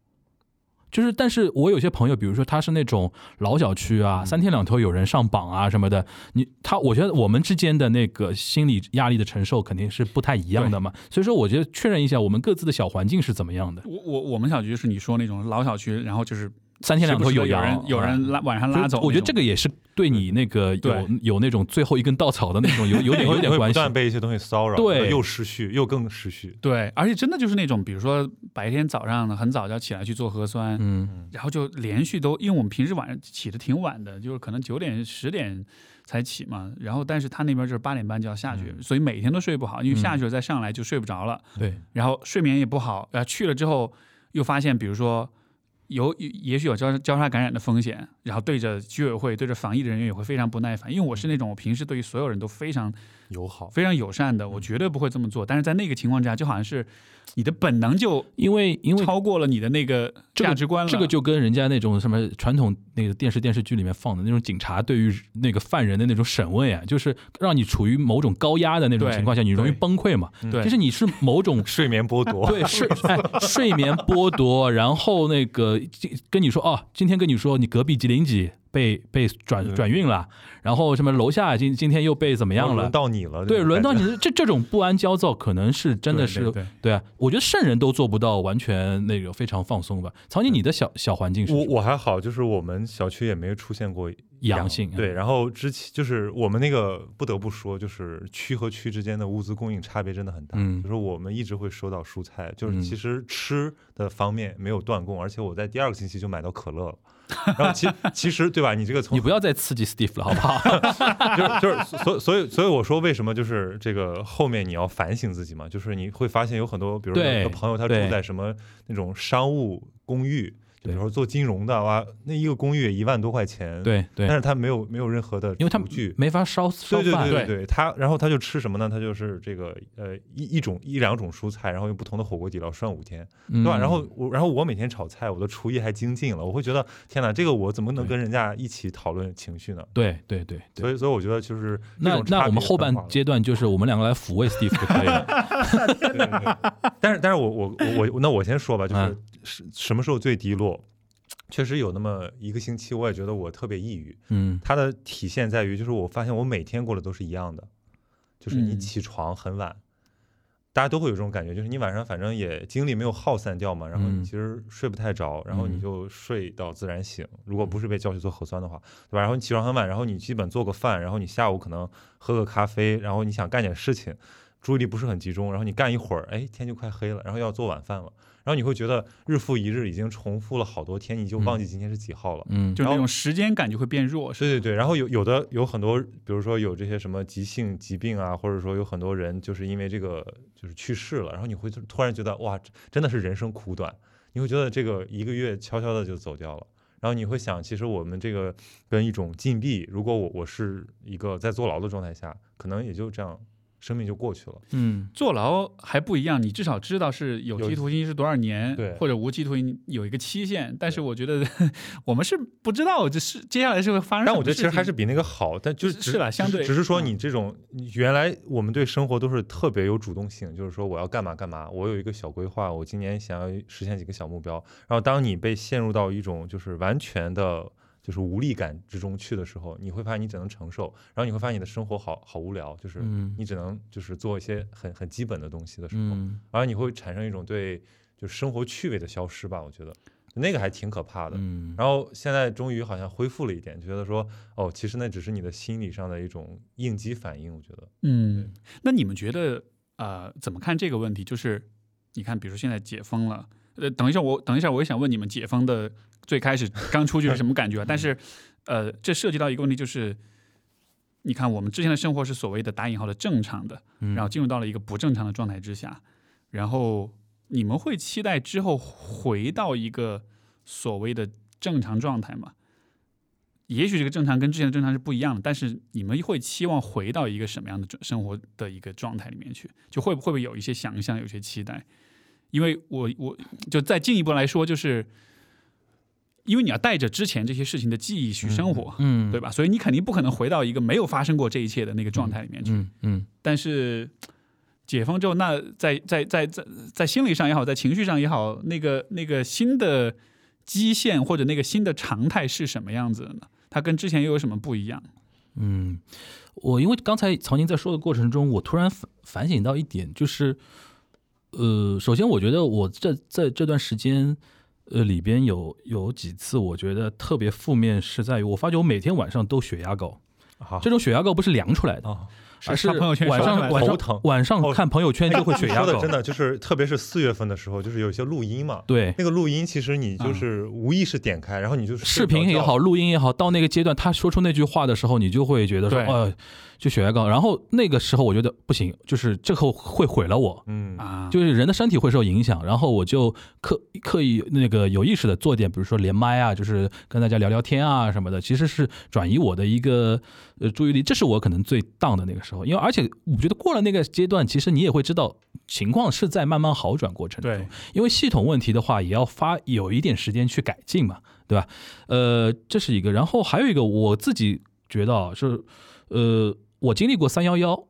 Speaker 3: 就是，但是我有些朋友，比如说他是那种老小区啊，
Speaker 2: 嗯
Speaker 3: 三天两头有人上榜啊什么的，你他，我觉得我们之间的那个心理压力的承受肯定是不太一样的嘛。所以说，我觉得确认一下我们各自的小环境是怎么样的。
Speaker 1: 我我我们小区是你说那种老小区，然后就是
Speaker 3: 三天两头
Speaker 1: 有
Speaker 3: 羊
Speaker 1: 人有人拉晚上拉走，
Speaker 3: 我觉得这个也是对你那个有有那种最后一根稻草的那种有 [LAUGHS] 有点有点关系。
Speaker 2: 断被一些东西骚扰，
Speaker 3: 对
Speaker 2: 又失序又更失序。
Speaker 1: 对，而且真的就是那种，比如说白天早上呢很早就要起来去做核酸，
Speaker 3: 嗯
Speaker 1: 然后就连续都，因为我们平时晚上起的挺晚的，就是可能九点十点才起嘛，然后但是他那边就是八点半就要下去，所以每天都睡不好，因为下去了再上来就睡不着了，
Speaker 3: 对，
Speaker 1: 然后睡眠也不好，然后去了之后又发现，比如说。有也许有交交叉感染的风险，然后对着居委会、对着防疫的人员也会非常不耐烦，因为我是那种我平时对于所有人都非常
Speaker 2: 友好，
Speaker 1: 非常友善的，我绝对不会这么做。但是在那个情况之下，就好像是你的本能就
Speaker 3: 因为因为
Speaker 1: 超过了你的那个
Speaker 3: 这个
Speaker 1: 价值观了。
Speaker 3: 这个就跟人家那种什么传统那个电视电视剧里面放的那种警察对于那个犯人的那种审问啊，就是让你处于某种高压的那种情况下，你容易崩溃嘛。
Speaker 1: 对
Speaker 3: 其实你是某种 [LAUGHS]
Speaker 2: 睡眠剥夺。
Speaker 3: 对睡哎睡眠剥夺，然后那个跟你说哦，今天跟你说你隔壁几零几被被转转运了，然后什么楼下今今天又被怎么样了
Speaker 2: 轮？到你了，
Speaker 3: 对，轮到你这这种不安焦躁，可能是真的是
Speaker 1: 对
Speaker 3: 啊，我觉得圣人都做不到完全那个非常放松吧。曹宁，你的小小环境是
Speaker 2: 我我还好，就是我们小区也没有出现过
Speaker 3: 阳性
Speaker 2: 对，然后之前就是我们那个不得不说，就是区和区之间的物资供应差别真的很大。
Speaker 3: 嗯
Speaker 2: 就是我们一直会收到蔬菜，就是
Speaker 3: 嗯
Speaker 2: 其实吃的方面没有断供，而且我在第二个星期就买到可乐了。[LAUGHS] 然后其其实对吧？你这个从
Speaker 3: 你不要再刺激 Steve 了，好不好？[LAUGHS]
Speaker 2: 就是就是所所以所以我说为什么就是这个后面你要反省自己嘛，就是你会发现有很多，比如说
Speaker 3: 对
Speaker 2: 有的朋友他住
Speaker 3: 对
Speaker 2: 在什么那种商务公寓，就比如说做金融的哇，那一个公寓也一万多块钱，，
Speaker 3: 对对
Speaker 2: 但，是他没有没有任何的
Speaker 3: 因为
Speaker 2: 具。
Speaker 3: 没法烧烧
Speaker 2: 对对，对对对，他然后他就吃什么呢？他就是这个呃一一种一两种蔬菜，然后用不同的火锅底料涮五天，
Speaker 3: 对
Speaker 2: 对吧？然后我然后我每天炒菜，我的厨艺还精进了，我会觉得天哪，这个我怎么能跟人家一起讨论情绪呢？
Speaker 3: 对对对对。
Speaker 2: 所以所以我觉得就是
Speaker 3: 那那我们后半阶段就是我们两个来抚慰 Steve 就可以了。[LAUGHS]
Speaker 2: 对对对但是但是我我我我那我先说吧，就是
Speaker 3: 嗯
Speaker 2: 是什么时候最低落？确实有那么一个星期，我也觉得我特别抑郁。
Speaker 3: 嗯
Speaker 2: 它的体现在于，就是我发现我每天过的都是一样的，就是你
Speaker 1: 嗯
Speaker 2: 起床很晚，大家都会有这种感觉，就是你晚上反正也精力没有耗散掉嘛，然后
Speaker 3: 嗯
Speaker 2: 你其实睡不太着，然后你
Speaker 3: 嗯
Speaker 2: 就睡到自然醒。如果不是被叫去做核酸的话，对吧？然后你起床很晚，然后你基本做个饭，然后你下午可能喝个咖啡，然后你想干点事情，注意力不是很集中，然后你干一会儿，哎，天就快黑了，然后要做晚饭了，然后你会觉得日复一日已经重复了好多天，你就忘记今天是几号了。
Speaker 3: 嗯，
Speaker 1: 就是那种时间感就会变弱，
Speaker 2: 对对对，然后有有的有很多，比如说有这些什么急性疾病啊，或者说有很多人就是因为这个就是去世了，然后你会突然觉得哇，真的是人生苦短，你会觉得这个一个月悄悄的就走掉了。然后你会想，其实我们这个跟一种禁闭，如果我我是一个在坐牢的状态下，可能也就这样，生命就过去了。
Speaker 3: 嗯
Speaker 1: 坐牢还不一样，你至少知道是有
Speaker 2: 有
Speaker 1: 期徒刑是多少年，
Speaker 2: 对
Speaker 1: 或者无期徒刑有一个期限。但是我觉得我们是不知道这是接下来是会发生什么
Speaker 2: 但我觉得其实还是比那个好，但就是只
Speaker 1: 是吧相对
Speaker 2: 只是说
Speaker 1: 嗯
Speaker 2: 你这种原来我们对生活都是特别有主动性，就是说我要干嘛干嘛，我有一个小规划，我今年想要实现几个小目标。然后当你被陷入到一种就是完全的。就是无力感之中去的时候，你会发现你只能承受，然后你会发现你的生活好好无聊，就是
Speaker 3: 嗯
Speaker 2: 你只能就是做一些很很基本的东西的时候，
Speaker 3: 嗯
Speaker 2: 然后你会产生一种对就是生活趣味的消失吧，我觉得那个还挺可怕的。
Speaker 3: 嗯，
Speaker 2: 然后现在终于好像恢复了一点，就觉得说，哦，其实那只是你的心理上的一种应激反应。我觉得，
Speaker 1: 嗯，那你们觉得呃怎么看这个问题？就是你看，比如说现在解封了，呃，等一下我等一下我也想问你们解封的最开始刚出去是什么感觉啊？[LAUGHS] 但是呃，这涉及到一个问题，就是你看我们之前的生活是所谓的打引号的正常的，
Speaker 3: 嗯
Speaker 1: 然后进入到了一个不正常的状态之下，然后你们会期待之后回到一个所谓的正常状态吗？也许这个正常跟之前的正常是不一样的，但是你们会期望回到一个什么样的生活的一个状态里面去？就会不会不会有一些想象，有些期待？因为我我就再进一步来说，就是因为你要带着之前这些事情的记忆去生活，
Speaker 3: 嗯，
Speaker 1: 对吧？所以你肯定不可能回到一个没有发生过这一切的那个状态里面去。
Speaker 3: 嗯嗯
Speaker 1: 但是解封之后，那在在在在在心理上也好，在情绪上也好，那个那个新的基线或者那个新的常态是什么样子的呢？它跟之前又有什么不一样？
Speaker 3: 嗯，我因为刚才曹宁在说的过程中，我突然反反省到一点，就是，呃，首先我觉得我这在这段时间，呃，里边有有几次我觉得特别负面，是在于我发觉我每天晚上都血压高，
Speaker 2: 好
Speaker 3: 这种血压高不是量出来的，
Speaker 2: 啊，
Speaker 3: 而是晚上晚
Speaker 2: 头疼
Speaker 3: 上晚上
Speaker 2: 哦
Speaker 3: 看朋友圈就会血压高
Speaker 2: 说的真，的就是，特别是四月份的时候，就是有些录音嘛，
Speaker 3: 对。
Speaker 2: 那个录音其实你就是无意识点开，然后你就是
Speaker 3: 视频也好，，录音也好，到那个阶段，他说出那句话的时候，你就会觉得说，
Speaker 1: 对
Speaker 3: 呃，就血压高。然后那个时候我觉得不行，就是这后会毁了我，
Speaker 2: 嗯
Speaker 1: 啊，
Speaker 3: 就是人的身体会受影响。然后我就刻刻意那个有意识的做点，比如说连麦啊，就是跟大家聊聊天啊什么的，其实是转移我的一个呃注意力。这是我可能最当的那个时候，因为而且我觉得过了那个阶段，其实你也会知道情况是在慢慢好转过程中。
Speaker 1: 对，
Speaker 3: 因为系统问题的话，也要花有一点时间去改进嘛，对吧？呃，这是一个。然后还有一个，我自己觉得啊，是呃，我经历过三幺幺，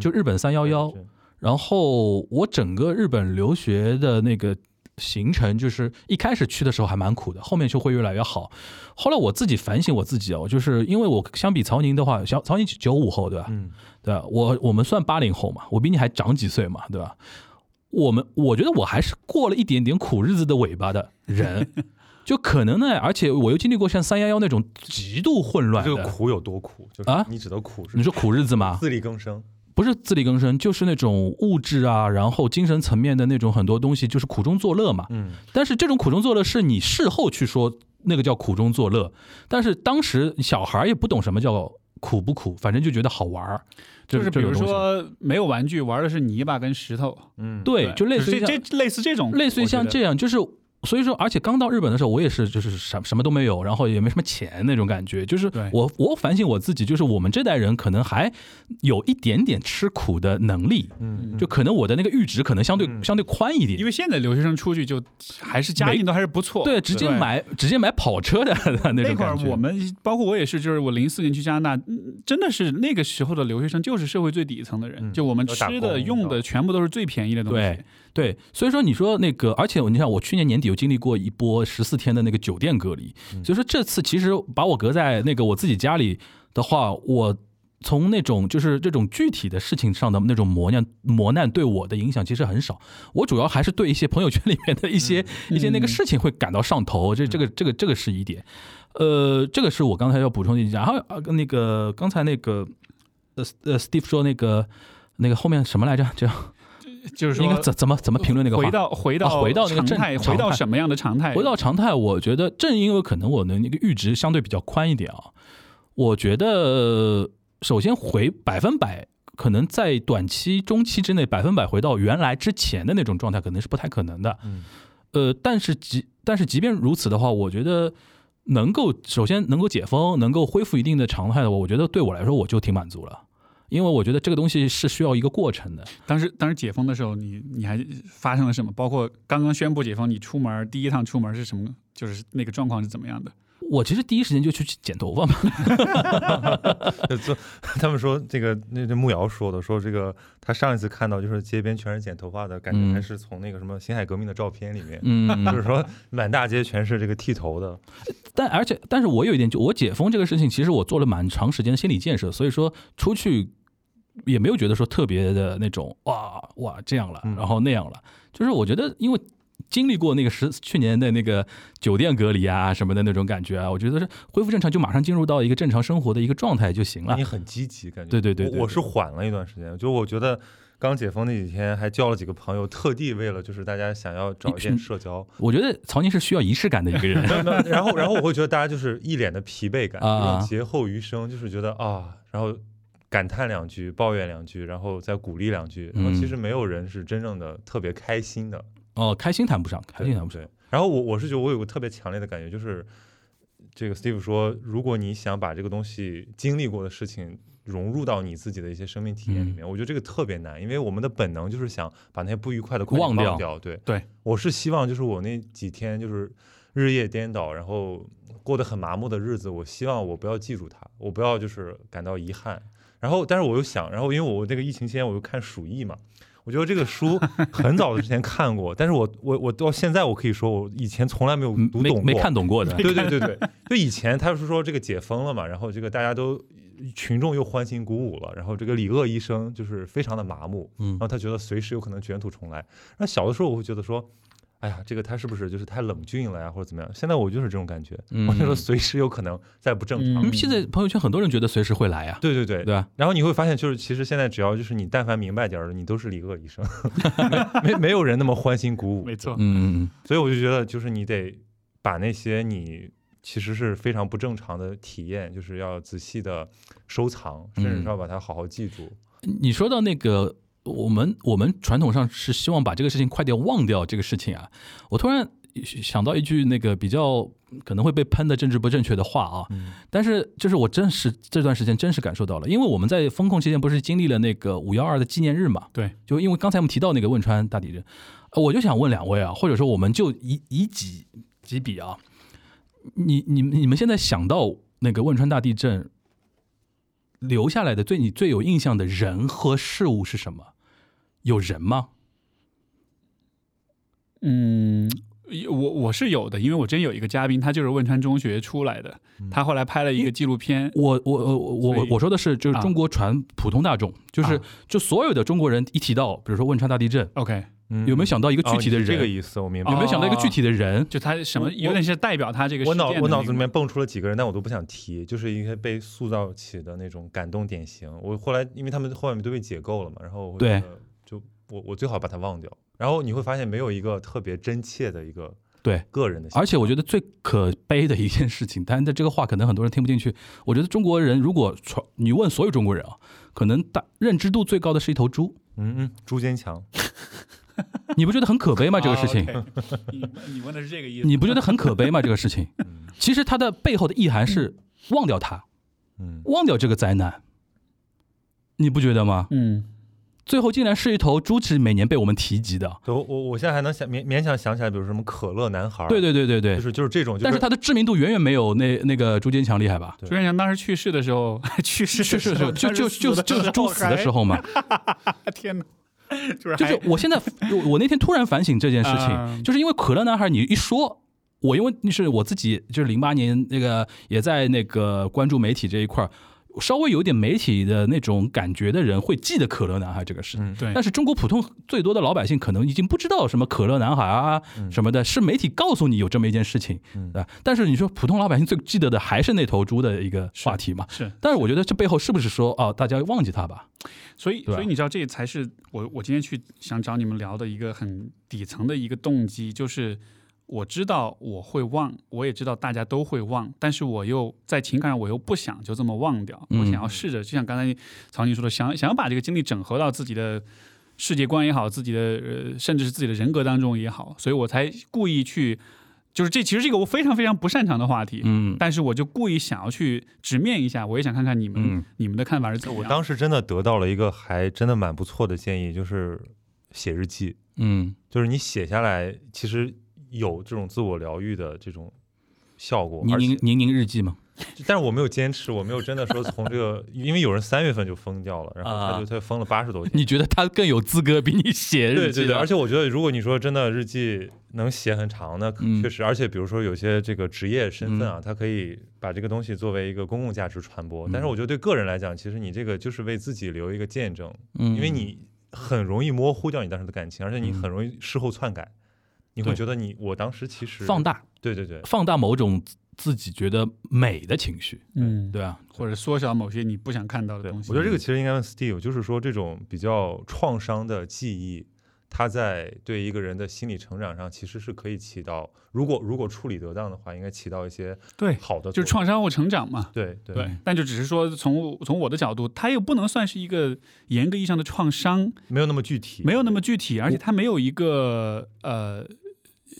Speaker 3: 就日本三幺幺，然后我整个日本留学的那个行程，就是一开始去的时候还蛮苦的，后面就会越来越好。后来我自己反省我自己哦，就是因为我相比曹宁的话，小曹宁九五后对吧？
Speaker 2: 嗯
Speaker 3: 对吧？我我们算八零后嘛，我比你还长几岁嘛，对吧？我们我觉得我还是过了一点点苦日子的尾巴的人，[LAUGHS] 就可能呢，而且我又经历过像三幺幺那种极度混乱，
Speaker 2: 这个苦有多苦？就是
Speaker 3: 啊？
Speaker 2: 你指的苦是？
Speaker 3: 你说苦日子吗？
Speaker 2: 自力更生，
Speaker 3: 不是自力更生，就是那种物质啊，然后精神层面的那种很多东西，就是苦中作乐嘛。
Speaker 2: 嗯。
Speaker 3: 但是这种苦中作乐是你事后去说那个叫苦中作乐，但是当时小孩也不懂什么叫苦不苦，反正就觉得好玩儿。
Speaker 1: 就是比如说没有玩具，玩的是泥巴跟石头，
Speaker 2: 嗯，
Speaker 3: 对，就类似于
Speaker 1: 这
Speaker 3: 像
Speaker 1: 这类似这种，
Speaker 3: 类似于像这，
Speaker 1: 样，
Speaker 3: 就是所以说，而且刚到日本的时候，我也是就是什什么都没有，然后也没什么钱那种感觉。就是我我反省我自己，就是我们这代人可能还有一点点吃苦的能力，
Speaker 2: 嗯，
Speaker 3: 就可能我的那个阈值可能相对、
Speaker 2: 嗯
Speaker 3: 相对宽一点
Speaker 1: 因。为现在留学生出去就还是家境都还是不错，
Speaker 3: 对，直接买直接买跑车的那
Speaker 1: 那会儿。我们包括我也是，就是我零四年去加拿大，嗯真的是那个时候的留学生就是社会最底层的人，
Speaker 2: 嗯
Speaker 1: 就我们吃的用的全部都是最便宜的东西。
Speaker 3: 对对，所以说你说那个，而且你看，我去年年底又经历过一波十四天的那个酒店隔离，
Speaker 2: 嗯
Speaker 3: 所以说这次其实把我隔在那个我自己家里的话，我从那种就是这种具体的事情上的那种磨难磨难对我的影响其实很少，我主要还是对一些朋友圈里面的一些、一些那个事情会感到上头，这这个这个这个是一点，呃，这个是我刚才要补充的一点，然后啊那个刚才那个呃呃 Steve 说那个那个后面什么来着？这样。[LAUGHS]
Speaker 1: 就是说
Speaker 3: 应该怎怎么怎么评论那个话？
Speaker 1: 回到回到、
Speaker 3: 啊回到那个正
Speaker 1: 常态，
Speaker 3: 常态
Speaker 1: 回到什么样的常态？
Speaker 3: 回到常态，我觉得正因为可能我的那个阈值相对比较宽一点啊，我觉得首先回百分百，可能在短期、中期之内百分百回到原来之前的那种状态，可能是不太可能的。
Speaker 2: 嗯
Speaker 3: 呃，但是即但是即便如此的话，我觉得能够首先能够解封，能够恢复一定的常态的话，我觉得对我来说我就挺满足了。因为我觉得这个东西是需要一个过程的，
Speaker 1: 当时当时解封的时候，你你还发生了什么？包括刚刚宣布解封，你出门第一趟出门是什么？就是那个状况是怎么样的？
Speaker 3: 我其实第一时间就去剪头发嘛，[LAUGHS] [LAUGHS]
Speaker 2: 他们说这个那那木瑶说的，说这个他上一次看到就是街边全是剪头发的，感觉
Speaker 3: 嗯
Speaker 2: 还是从那个什么辛亥革命的照片里面，
Speaker 3: 嗯，[LAUGHS]
Speaker 2: 就是说满大街全是这个剃头的，
Speaker 3: 但而且，但是我有一点，就我解封这个事情，其实我做了蛮长时间的心理建设，所以说出去也没有觉得说特别的那种哇哇这样了
Speaker 2: 嗯，
Speaker 3: 然后那样了，就是我觉得因为。经历过那个十去年的那个酒店隔离啊什么的那种感觉啊，我觉得是恢复正常就马上进入到一个正常生活的一个状态就行了
Speaker 2: 你。很积极，感觉
Speaker 3: 对对对对
Speaker 2: 我我是缓了一段时间，就我觉得刚解封那几天还交了几个朋友，特地为了就是大家想要找一点社交，
Speaker 3: 我觉得曹宁是需要仪式感的一个人。[LAUGHS]
Speaker 2: 然后然后我会觉得大家就是一脸的疲惫感，劫后余生，就是觉得啊，然后感叹两句，抱怨两句，然后再鼓励两句，然后其
Speaker 3: 嗯
Speaker 2: 实没有人是真正的特别开心的，
Speaker 3: 哦，开心谈不上，开心谈不上。
Speaker 2: 然后我我是觉得我有个特别强烈的感觉，就是这个 Steve 说，如果你想把这个东西经历过的事情融入到你自己的一些生命体验里
Speaker 3: 嗯
Speaker 2: 面，我觉得这个特别难，因为我们的本能就是想把那些不愉快的
Speaker 3: 忘掉
Speaker 2: 忘掉。对
Speaker 1: 对，
Speaker 2: 我是希望就是我那几天就是日夜颠倒，然后过得很麻木的日子，我希望我不要记住它，我不要就是感到遗憾。然后，但是我又想，然后因为我这个疫情期间我又看《鼠疫》嘛，我觉得这个书 [LAUGHS] 很早之前看过，但是我我我到现在我可以说我以前从来没有读懂过，
Speaker 3: 没看懂过的。
Speaker 2: 对对对对，[LAUGHS] 就以前他是说这个解封了嘛，然后这个大家都群众又欢欣鼓舞了，然后这个李鄂医生就是非常的麻木，
Speaker 3: 嗯
Speaker 2: 然后他觉得随时有可能卷土重来。那小的时候我会觉得说，哎呀，这个他是不是就是太冷峻了呀，或者怎么样？现在我就是这种感觉，
Speaker 3: 嗯 [LAUGHS]
Speaker 2: 我就说随时有可能再不正常。
Speaker 1: 嗯
Speaker 3: 现在朋友圈很多人觉得随时会来呀，
Speaker 2: 对对对
Speaker 3: 对吧？
Speaker 2: 然后你会发现，就是其实现在只要就是你但凡明白点儿的，你都是李鄂医生，[LAUGHS] 没没没有人那么欢欣鼓舞。
Speaker 1: 没错，
Speaker 3: 嗯嗯
Speaker 2: 所以我就觉得，就是你得把那些你其实是非常不正常的体验，就是要仔细的收藏，甚至是要把它好好记住。
Speaker 3: 嗯，你说到那个。我们我们传统上是希望把这个事情快点忘掉这个事情啊，我突然想到一句那个比较可能会被喷的政治不正确的话啊，
Speaker 2: 嗯。
Speaker 3: 但是就是我真实这段时间真实感受到了，因为我们在风控期间不是经历了那个五幺二的纪念日嘛，
Speaker 1: 对，
Speaker 3: 就因为刚才我们提到那个汶川大地震，呃我就想问两位啊，或者说我们就以以几几比啊，你你你们现在想到那个汶川大地震留下来的最你最有印象的人和事物是什么？有人吗？
Speaker 1: 嗯，我我是有的，因为我真有一个嘉宾，他就是汶川中学出来的，他后来拍了一个纪录片，
Speaker 3: 我我我我我说的是就是中国传普通大众，就是
Speaker 1: 啊
Speaker 3: 就所有的中国人一提到，比如说汶川大地震
Speaker 1: ，OK，
Speaker 2: 嗯
Speaker 3: 有没有想到一个具体的
Speaker 2: 哦这个？意思，我明白
Speaker 3: 有。没有想到一个具体的人？
Speaker 1: 就他什么有点是代表他这个
Speaker 2: 我脑我脑子里面蹦出了几个人，但我都不想提，就是一些被塑造起的那种感动典型。我后来因为他们后面都被解构了嘛，然后我会
Speaker 3: 对
Speaker 2: 就我我最好把它忘掉。然后你会发现没有一个特别真切的一个
Speaker 3: 对，
Speaker 2: 个人的，
Speaker 3: 而且我觉得最可悲的一件事情，但是这个话可能很多人听不进去。我觉得中国人如果传你问所有中国人啊，可能大认知度最高的是一头猪，
Speaker 2: 嗯嗯，猪坚强，[LAUGHS]
Speaker 3: 你不觉得很可悲吗？这个事情，
Speaker 1: 你你问的是这个意思？
Speaker 3: 你不觉得很可悲吗？这个事情，
Speaker 2: 嗯
Speaker 3: 其实它的背后的意涵是忘掉它，
Speaker 2: 嗯，
Speaker 3: 忘掉这个灾难，你不觉得吗？
Speaker 1: 嗯，
Speaker 3: 最后竟然是一头猪，是每年被我们提及的。
Speaker 2: 对我我我现在还能想勉勉强想起来，比如什么可乐男孩，
Speaker 3: 对，对对对对，
Speaker 2: 就是就是这种，就
Speaker 3: 但是他的知名度远远没有那那个朱坚强厉害吧？
Speaker 1: 朱坚强当时去世的时候，[LAUGHS] 去世
Speaker 3: 是是是，就就就就是猪死的时
Speaker 1: 候
Speaker 3: 候嘛。
Speaker 1: 还，[LAUGHS] 天哪，[LAUGHS] 就是
Speaker 3: 就是我现在我 [LAUGHS] 我那天突然反省这件事情，
Speaker 1: 嗯。
Speaker 3: 就是因为可乐男孩你一说，我因为那是我自己就是零八年那个也在那个关注媒体这一块儿，稍微有点媒体的那种感觉的人会记得可乐男孩这个事。
Speaker 2: 嗯
Speaker 1: 对
Speaker 3: 但是中国普通最多的老百姓可能已经不知道什么可乐男孩啊
Speaker 2: 嗯
Speaker 3: 什么的，是媒体告诉你有这么一件事情，
Speaker 2: 嗯
Speaker 3: 对吧？但是你说普通老百姓最记得的还是那头猪的一个话题嘛？
Speaker 1: 是，
Speaker 3: 但是我觉得这背后是不是说哦，大家忘记他吧？
Speaker 1: 所以所以你知道，这才是我我今天去想找你们聊的一个很底层的一个动机，就是我知道我会忘，我也知道大家都会忘，但是我又在情感上我又不想就这么忘掉，
Speaker 3: 嗯
Speaker 1: 我想要试着，就像刚才曹宁说的，想想要把这个经历整合到自己的。世界观也好，自己的呃，甚至是自己的人格当中也好，所以我才故意去，就是这其实是一个我非常非常不擅长的话题，
Speaker 3: 嗯
Speaker 1: 但是我就故意想要去直面一下，我也想看看你们、
Speaker 3: 嗯
Speaker 1: 你们的看法是怎么样。
Speaker 2: 我当时真的得到了一个还真的蛮不错的建议，就是写日记，
Speaker 3: 嗯
Speaker 2: 就是你写下来，其实有这种自我疗愈的这种效果。
Speaker 3: 宁宁宁宁日记吗，
Speaker 2: 但是我没有坚持，我没有真的说从这个，因为有人三月份就疯掉了，然后他就
Speaker 3: 啊
Speaker 2: 他就封了八十多天。
Speaker 3: 你觉得他更有资格比你写
Speaker 2: 日记对
Speaker 3: 对对，
Speaker 2: 而且我觉得，如果你说真的日记能写很长呢，
Speaker 3: 嗯
Speaker 2: 确实，而且比如说有些这个职业身份啊，他可以把这个东西作为一个公共价值传播。但是
Speaker 3: 嗯
Speaker 2: 我觉得对个人来讲，其实你这个就是为自己留一个见证，
Speaker 3: 嗯
Speaker 2: 因为你很容易模糊掉你当时的感情，而且你很容易事后篡改，你会觉得你我当时其实
Speaker 3: 放，大
Speaker 2: 对对对，
Speaker 3: 放大某种自己觉得美的情绪，
Speaker 1: 嗯，
Speaker 3: 对啊？
Speaker 1: 或者缩小某些你不想看到的，东西。
Speaker 2: 我觉得这个其实应该问 Steve，就是说这种比较创伤的记忆，它在对一个人的心理成长上其实是可以起到，如果如果处理得当的话，应该起到一些
Speaker 1: 对，
Speaker 2: 好的
Speaker 1: 就是创伤或成长嘛。
Speaker 2: 对对
Speaker 1: 对，但就只是说从从我的角度，它又不能算是一个严格意义上的创伤，
Speaker 2: 没有那么具体，
Speaker 1: 没有那么具体，而且它没有一个呃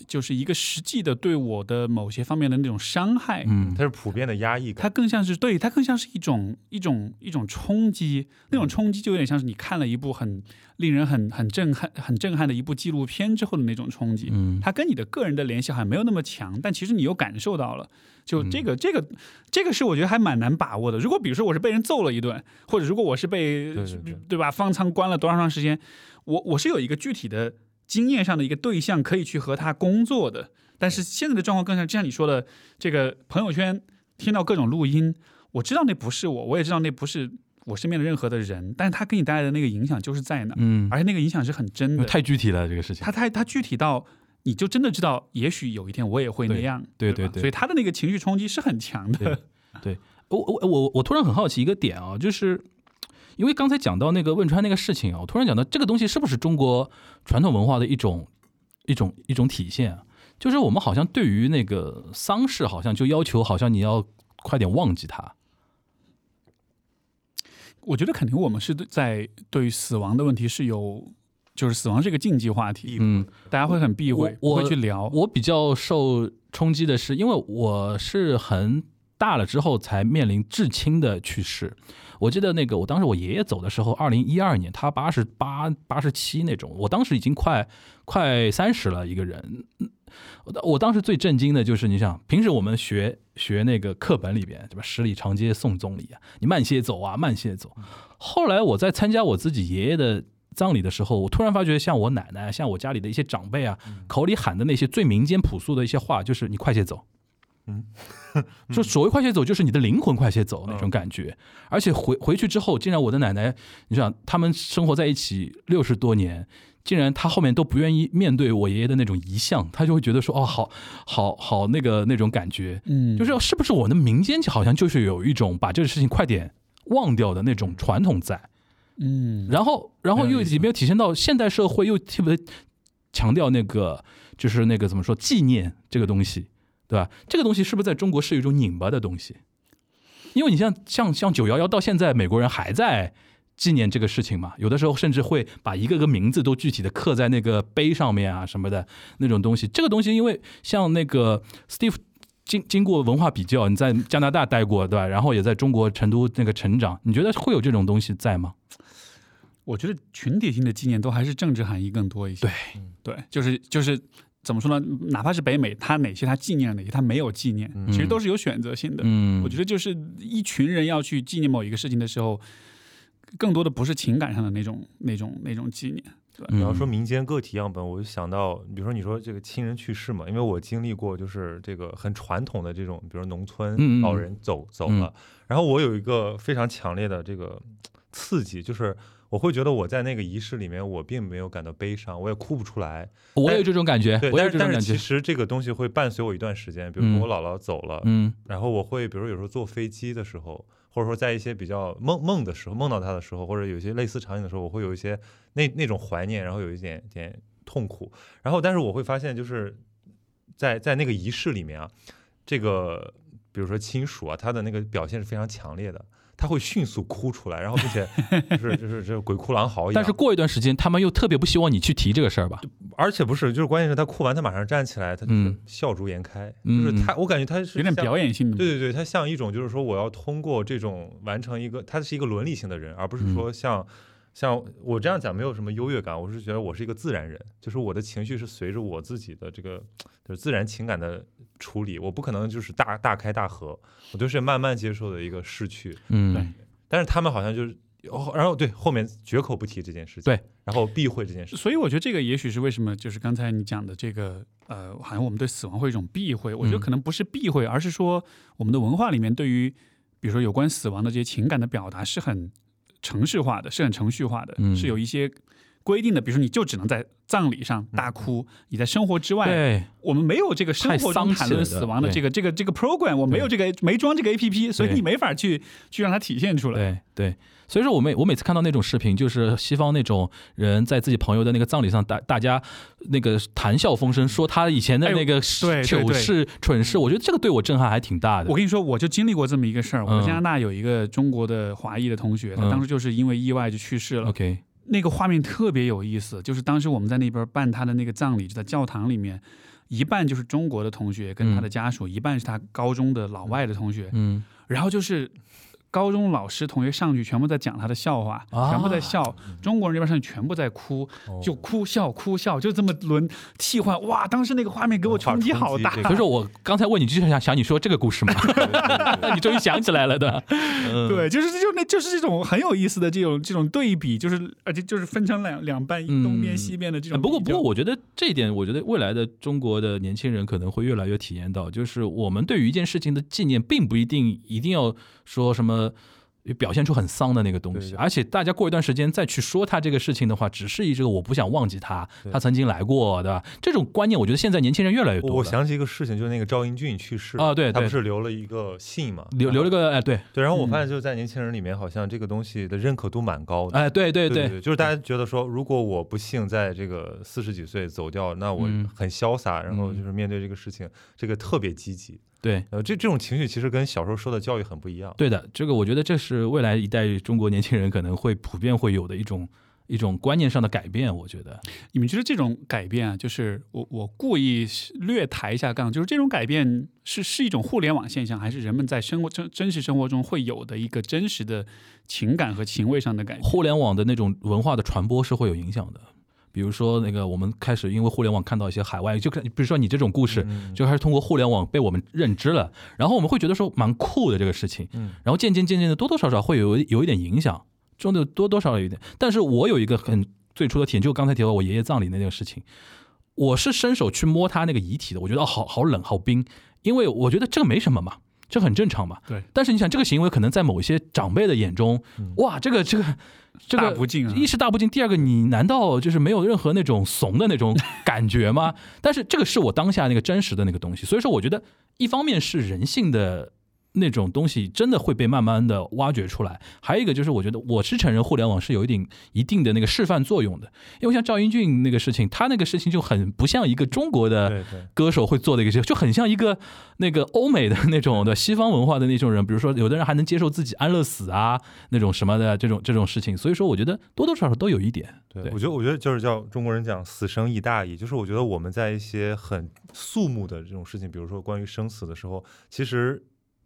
Speaker 1: 就是一个实际的对我的某些方面的那种伤害，
Speaker 3: 嗯
Speaker 2: 它是普遍的压抑
Speaker 1: 它。更像是对它更像是一种一种一种冲击，那种冲击就有点像是你看了一部很令人很很震撼很震撼的一部纪录片之后的那种冲击。
Speaker 3: 嗯
Speaker 1: 它跟你的个人的联系好像没有那么强，但其实你又感受到了。就这个，这个，这个是我觉得还蛮难把握的。如果比如说我是被人揍了一顿，或者如果我是被
Speaker 2: 对对对
Speaker 1: 吧方舱关了多长长时间，我我是有一个具体的经验上的一个对象可以去和他工作的。但是现在的状况更像，就像你说的，这个朋友圈听到各种录音，我知道那不是我，我也知道那不是我身边的任何的人，但是他给你带来的那个影响就是在那，
Speaker 3: 嗯，
Speaker 1: 而且那个影响是很真的。
Speaker 3: 太具体了这个事情。
Speaker 1: 他太他具体到，你就真的知道，也许有一天我也会那样，对
Speaker 3: 对对对
Speaker 1: 所以他的那个情绪冲击是很强的。
Speaker 3: 我我我我突然很好奇一个点啊，就是因为刚才讲到那个汶川那个事情啊，我突然讲到这个东西是不是中国传统文化的一种一种一种体现啊？就是我们好像对于那个丧事，好像就要求好像你要快点忘记它。
Speaker 1: 我觉得肯定我们是在对于死亡的问题是有，就是死亡是一个禁忌话题，
Speaker 3: 嗯，
Speaker 1: 大家会很避讳，不
Speaker 3: 我
Speaker 1: 会去聊。
Speaker 3: 我比较受冲击的是，因为我是很大了之后才面临至亲的去世。我记得那个，我当时我爷爷走的时候，二零一二年，他八十八、八十七那种，我当时已经快快三十了一个人。嗯我我当时最震惊的就是，你想，平时我们学学那个课本里边，对吧？十里长街送总理啊，你慢些走啊，慢些走。后来我在参加我自己爷爷的葬礼的时候，我突然发觉，像我奶奶，像我家里的一些长辈啊，口里喊的那些最民间朴素的一些话，就是你快些走。
Speaker 2: 嗯，[LAUGHS] [LAUGHS]
Speaker 3: 就所谓快些走，就是你的灵魂快些走那种感觉。而且回回去之后，竟然我的奶奶，你想他们生活在一起六十多年，竟然她后面都不愿意面对我爷爷的那种遗像，她就会觉得说，哦，好好好那个那种感觉，
Speaker 1: 嗯，
Speaker 3: 就是是不是我的民间好像就是有一种把这个事情快点忘掉的那种传统在。
Speaker 1: 嗯，
Speaker 3: 然后，然后又
Speaker 1: 很有意思
Speaker 3: 有没有体现到现代社会又特别强调那个，就是那个怎么说纪念这个东西，对吧？这个东西是不是在中国是一种拧巴的东西？因为你像像像九幺幺到现在，美国人还在纪念这个事情嘛，有的时候甚至会把一个个名字都具体的刻在那个碑上面啊什么的那种东西。这个东西，因为像那个 Steve 经经过文化比较，你在加拿大待过对吧？然后也在中国成都那个成长，你觉得会有这种东西在吗？
Speaker 1: 我觉得群体性的纪念都还是政治含义更多一些。
Speaker 3: 对
Speaker 1: 对，就是就是怎么说呢？哪怕是北美，它哪些它纪念了，哪些它没有纪念，
Speaker 2: 嗯
Speaker 1: 其实都是有选择性的。
Speaker 3: 嗯，
Speaker 1: 我觉得就是一群人要去纪念某一个事情的时候，更多的不是情感上的那种那种那种纪念。对，
Speaker 3: 嗯
Speaker 2: 你要说民间个体样本，我就想到，比如说你说这个亲人去世嘛，因为我经历过就是这个很传统的这种，比如农
Speaker 3: 嗯嗯
Speaker 2: 村老人走走了，然后我有一个非常强烈的这个刺激，就是我会觉得我在那个仪式里面，我并没有感到悲伤，我也哭不出来。
Speaker 3: 我有这种感觉，
Speaker 2: 对，
Speaker 3: 我有
Speaker 2: 但是但是其。实这个东西会伴随我一段时间，比如
Speaker 3: 嗯
Speaker 2: 说我姥姥走了，
Speaker 3: 嗯
Speaker 2: 然后我会比如有时候坐飞机的时候，或者说在一些比较梦梦的时候，梦到他的时候，或者有一些类似场景的时候，我会有一些那那种怀念，然后有一点点痛苦。然后，但是我会发现，就是在在那个仪式里面啊，这个比如说亲属啊，他的那个表现是非常强烈的。他会迅速哭出来，然后并且 [LAUGHS] 就是就是就是鬼哭狼嚎一样。
Speaker 3: 但是过一段时间，他们又特别不希望你去提这个事儿吧？
Speaker 2: 而且不是，就是关键是他哭完，他马上站起来，他就是
Speaker 3: 嗯
Speaker 2: 笑逐颜开，
Speaker 3: 嗯
Speaker 2: 就是他，我感觉他是
Speaker 1: 有点表演性的。
Speaker 2: 对对对，他像一种就是说，我要通过这种完成一个，他是一个伦理性的人，而不是说像、像我这样讲没有什么优越感，我是觉得我是一个自然人，就是我的情绪是随着我自己的这个就是自然情感的处理，我不可能就是大大开大合，我都是慢慢接受的一个逝去。
Speaker 3: 嗯，
Speaker 2: 但是他们好像就是，哦然后对后面绝口不提这件事情，
Speaker 3: 对，
Speaker 2: 然后避讳这件事情。
Speaker 1: 所以我觉得这个也许是为什么，就是刚才你讲的这个，呃，好像我们对死亡会有一种避讳。我觉得
Speaker 3: 嗯
Speaker 1: 可能不是避讳，而是说我们的文化里面对于，比如说有关死亡的这些情感的表达是很程式化的，是很程序化的，
Speaker 3: 嗯
Speaker 1: 是有一些规定的。比如说，你就只能在葬礼上大哭，你在生活之外，
Speaker 3: 对，
Speaker 1: 我们没有这个生活中谈论死亡的这个这个这个 program，我没有这个没装这个 APP，所以你没法去去让它体现出来。
Speaker 3: 对对，所以说我每我每次看到那种视频，就是西方那种人在自己朋友的那个葬礼上，大大家那个谈笑风生，说他以前的那个糗事、蠢事，我觉得这个对我震撼还挺大的
Speaker 1: 我。跟你说，我就经历过这么一个事儿。我加拿大有一个中国的华裔的同学，他
Speaker 3: 嗯
Speaker 1: 当时就是因为意外就去世了。
Speaker 3: OK，
Speaker 1: 那个画面特别有意思，就是当时我们在那边办他的那个葬礼，就在教堂里面，一半就是中国的同学跟他的家属，一半是他高中的老外的同学，
Speaker 3: 嗯，
Speaker 1: 然后就是。高中老师同学上去全部在讲他的笑话，
Speaker 3: 啊
Speaker 1: 全部在笑。中国人这边上去全部在哭，
Speaker 2: 哦
Speaker 1: 就哭笑哭笑，就这么轮替换。哇，当时那个画面给我冲击好大。
Speaker 2: 这个
Speaker 3: 所以说我刚才问你，就是想想你说这个故事嘛，[LAUGHS] 你终于想起来了的。[LAUGHS] 嗯，
Speaker 1: 对，就是就那就是这种很有意思的这种这种对比，就是而且就是分成两两半，
Speaker 3: 嗯
Speaker 1: 东边西边的这种。
Speaker 3: 不过，不过，我觉得这一点，我觉得未来的中国的年轻人可能会越来越体验到，就是我们对于一件事情的纪念，并不一定一定要说什么。表现出很丧的那个东西，而且大家过一段时间再去说他这个事情的话，只是一这个我不想忘记他，他曾经来过，对吧？这种观念，我觉得现在年轻人越来越多。
Speaker 2: 我我想起一个事情，就是那个赵英俊去世
Speaker 3: 啊对对
Speaker 2: 他不是留了一个信嘛，
Speaker 3: 留留了个哎，对，
Speaker 2: 对，然后我
Speaker 3: 嗯
Speaker 2: 发现就是在年轻人里面，好像这个东西的认可度蛮高的。
Speaker 3: 哎，对对
Speaker 2: 对对，就是大家觉得说，如果我不幸在这个四十几岁走掉，那我
Speaker 3: 嗯
Speaker 2: 很潇洒，然后
Speaker 3: 嗯
Speaker 2: 就是面对这个事情，这个特别积极。
Speaker 3: 对
Speaker 2: 呃，这这种情绪其实跟小时候受的教育很不一样。
Speaker 3: 对的，这个我觉得这是未来一代中国年轻人可能会普遍会有的一种一种观念上的改变。我觉得，
Speaker 1: 你们觉得这种改变啊，就是我我故意略抬一下杠，就是这种改变是是一种互联网现象，还是人们在生活真真实生活中会有的一个真实的情感和情味上的改变？
Speaker 3: 互联网的那种文化的传播是会有影响的。比如说，那个我们开始因为互联网看到一些海外，就看比如说你这种故事，
Speaker 2: 嗯。
Speaker 3: 就开始通过互联网被我们认知了，然后我们会觉得说蛮酷的这个事情，
Speaker 2: 嗯。
Speaker 3: 然后渐渐渐渐的多多少少会有有一点影响，中的多多少少有一点。但是我有一个很最初的体验，就刚才提到我爷爷葬礼那件事情，我是伸手去摸他那个遗体的，我觉得哦好好冷好冰，因为我觉得这个没什么嘛。这很正常嘛，
Speaker 1: 对。
Speaker 3: 但是你想，这个行为可能在某一些长辈的眼中，
Speaker 2: 嗯。
Speaker 3: 哇，这个这个这个
Speaker 1: 大不敬啊
Speaker 3: 一是大不敬，第二个你难道就是没有任何那种怂的那种感觉吗？但是这个是我当下那个真实的那个东西，所以说我觉得一方面是人性的那种东西真的会被慢慢的挖掘出来，还有一个就是我觉得我是承认互联网是有一定一定的那个示范作用的，因为像赵英俊那个事情，他那个事情就很不像一个中国的歌手会做的一个事情，就很像一个那个欧美的那种的西方文化的那种人，比如说有的人还能接受自己安乐死啊那种什么的这种这种事情，所以说我觉得多多少少都有一点。
Speaker 2: 对，
Speaker 3: 对
Speaker 2: 我觉得，我觉得就是叫中国人讲“死生亦大矣”，就是我觉得我们在一些很肃穆的这种事情，比如说关于生死的时候，其实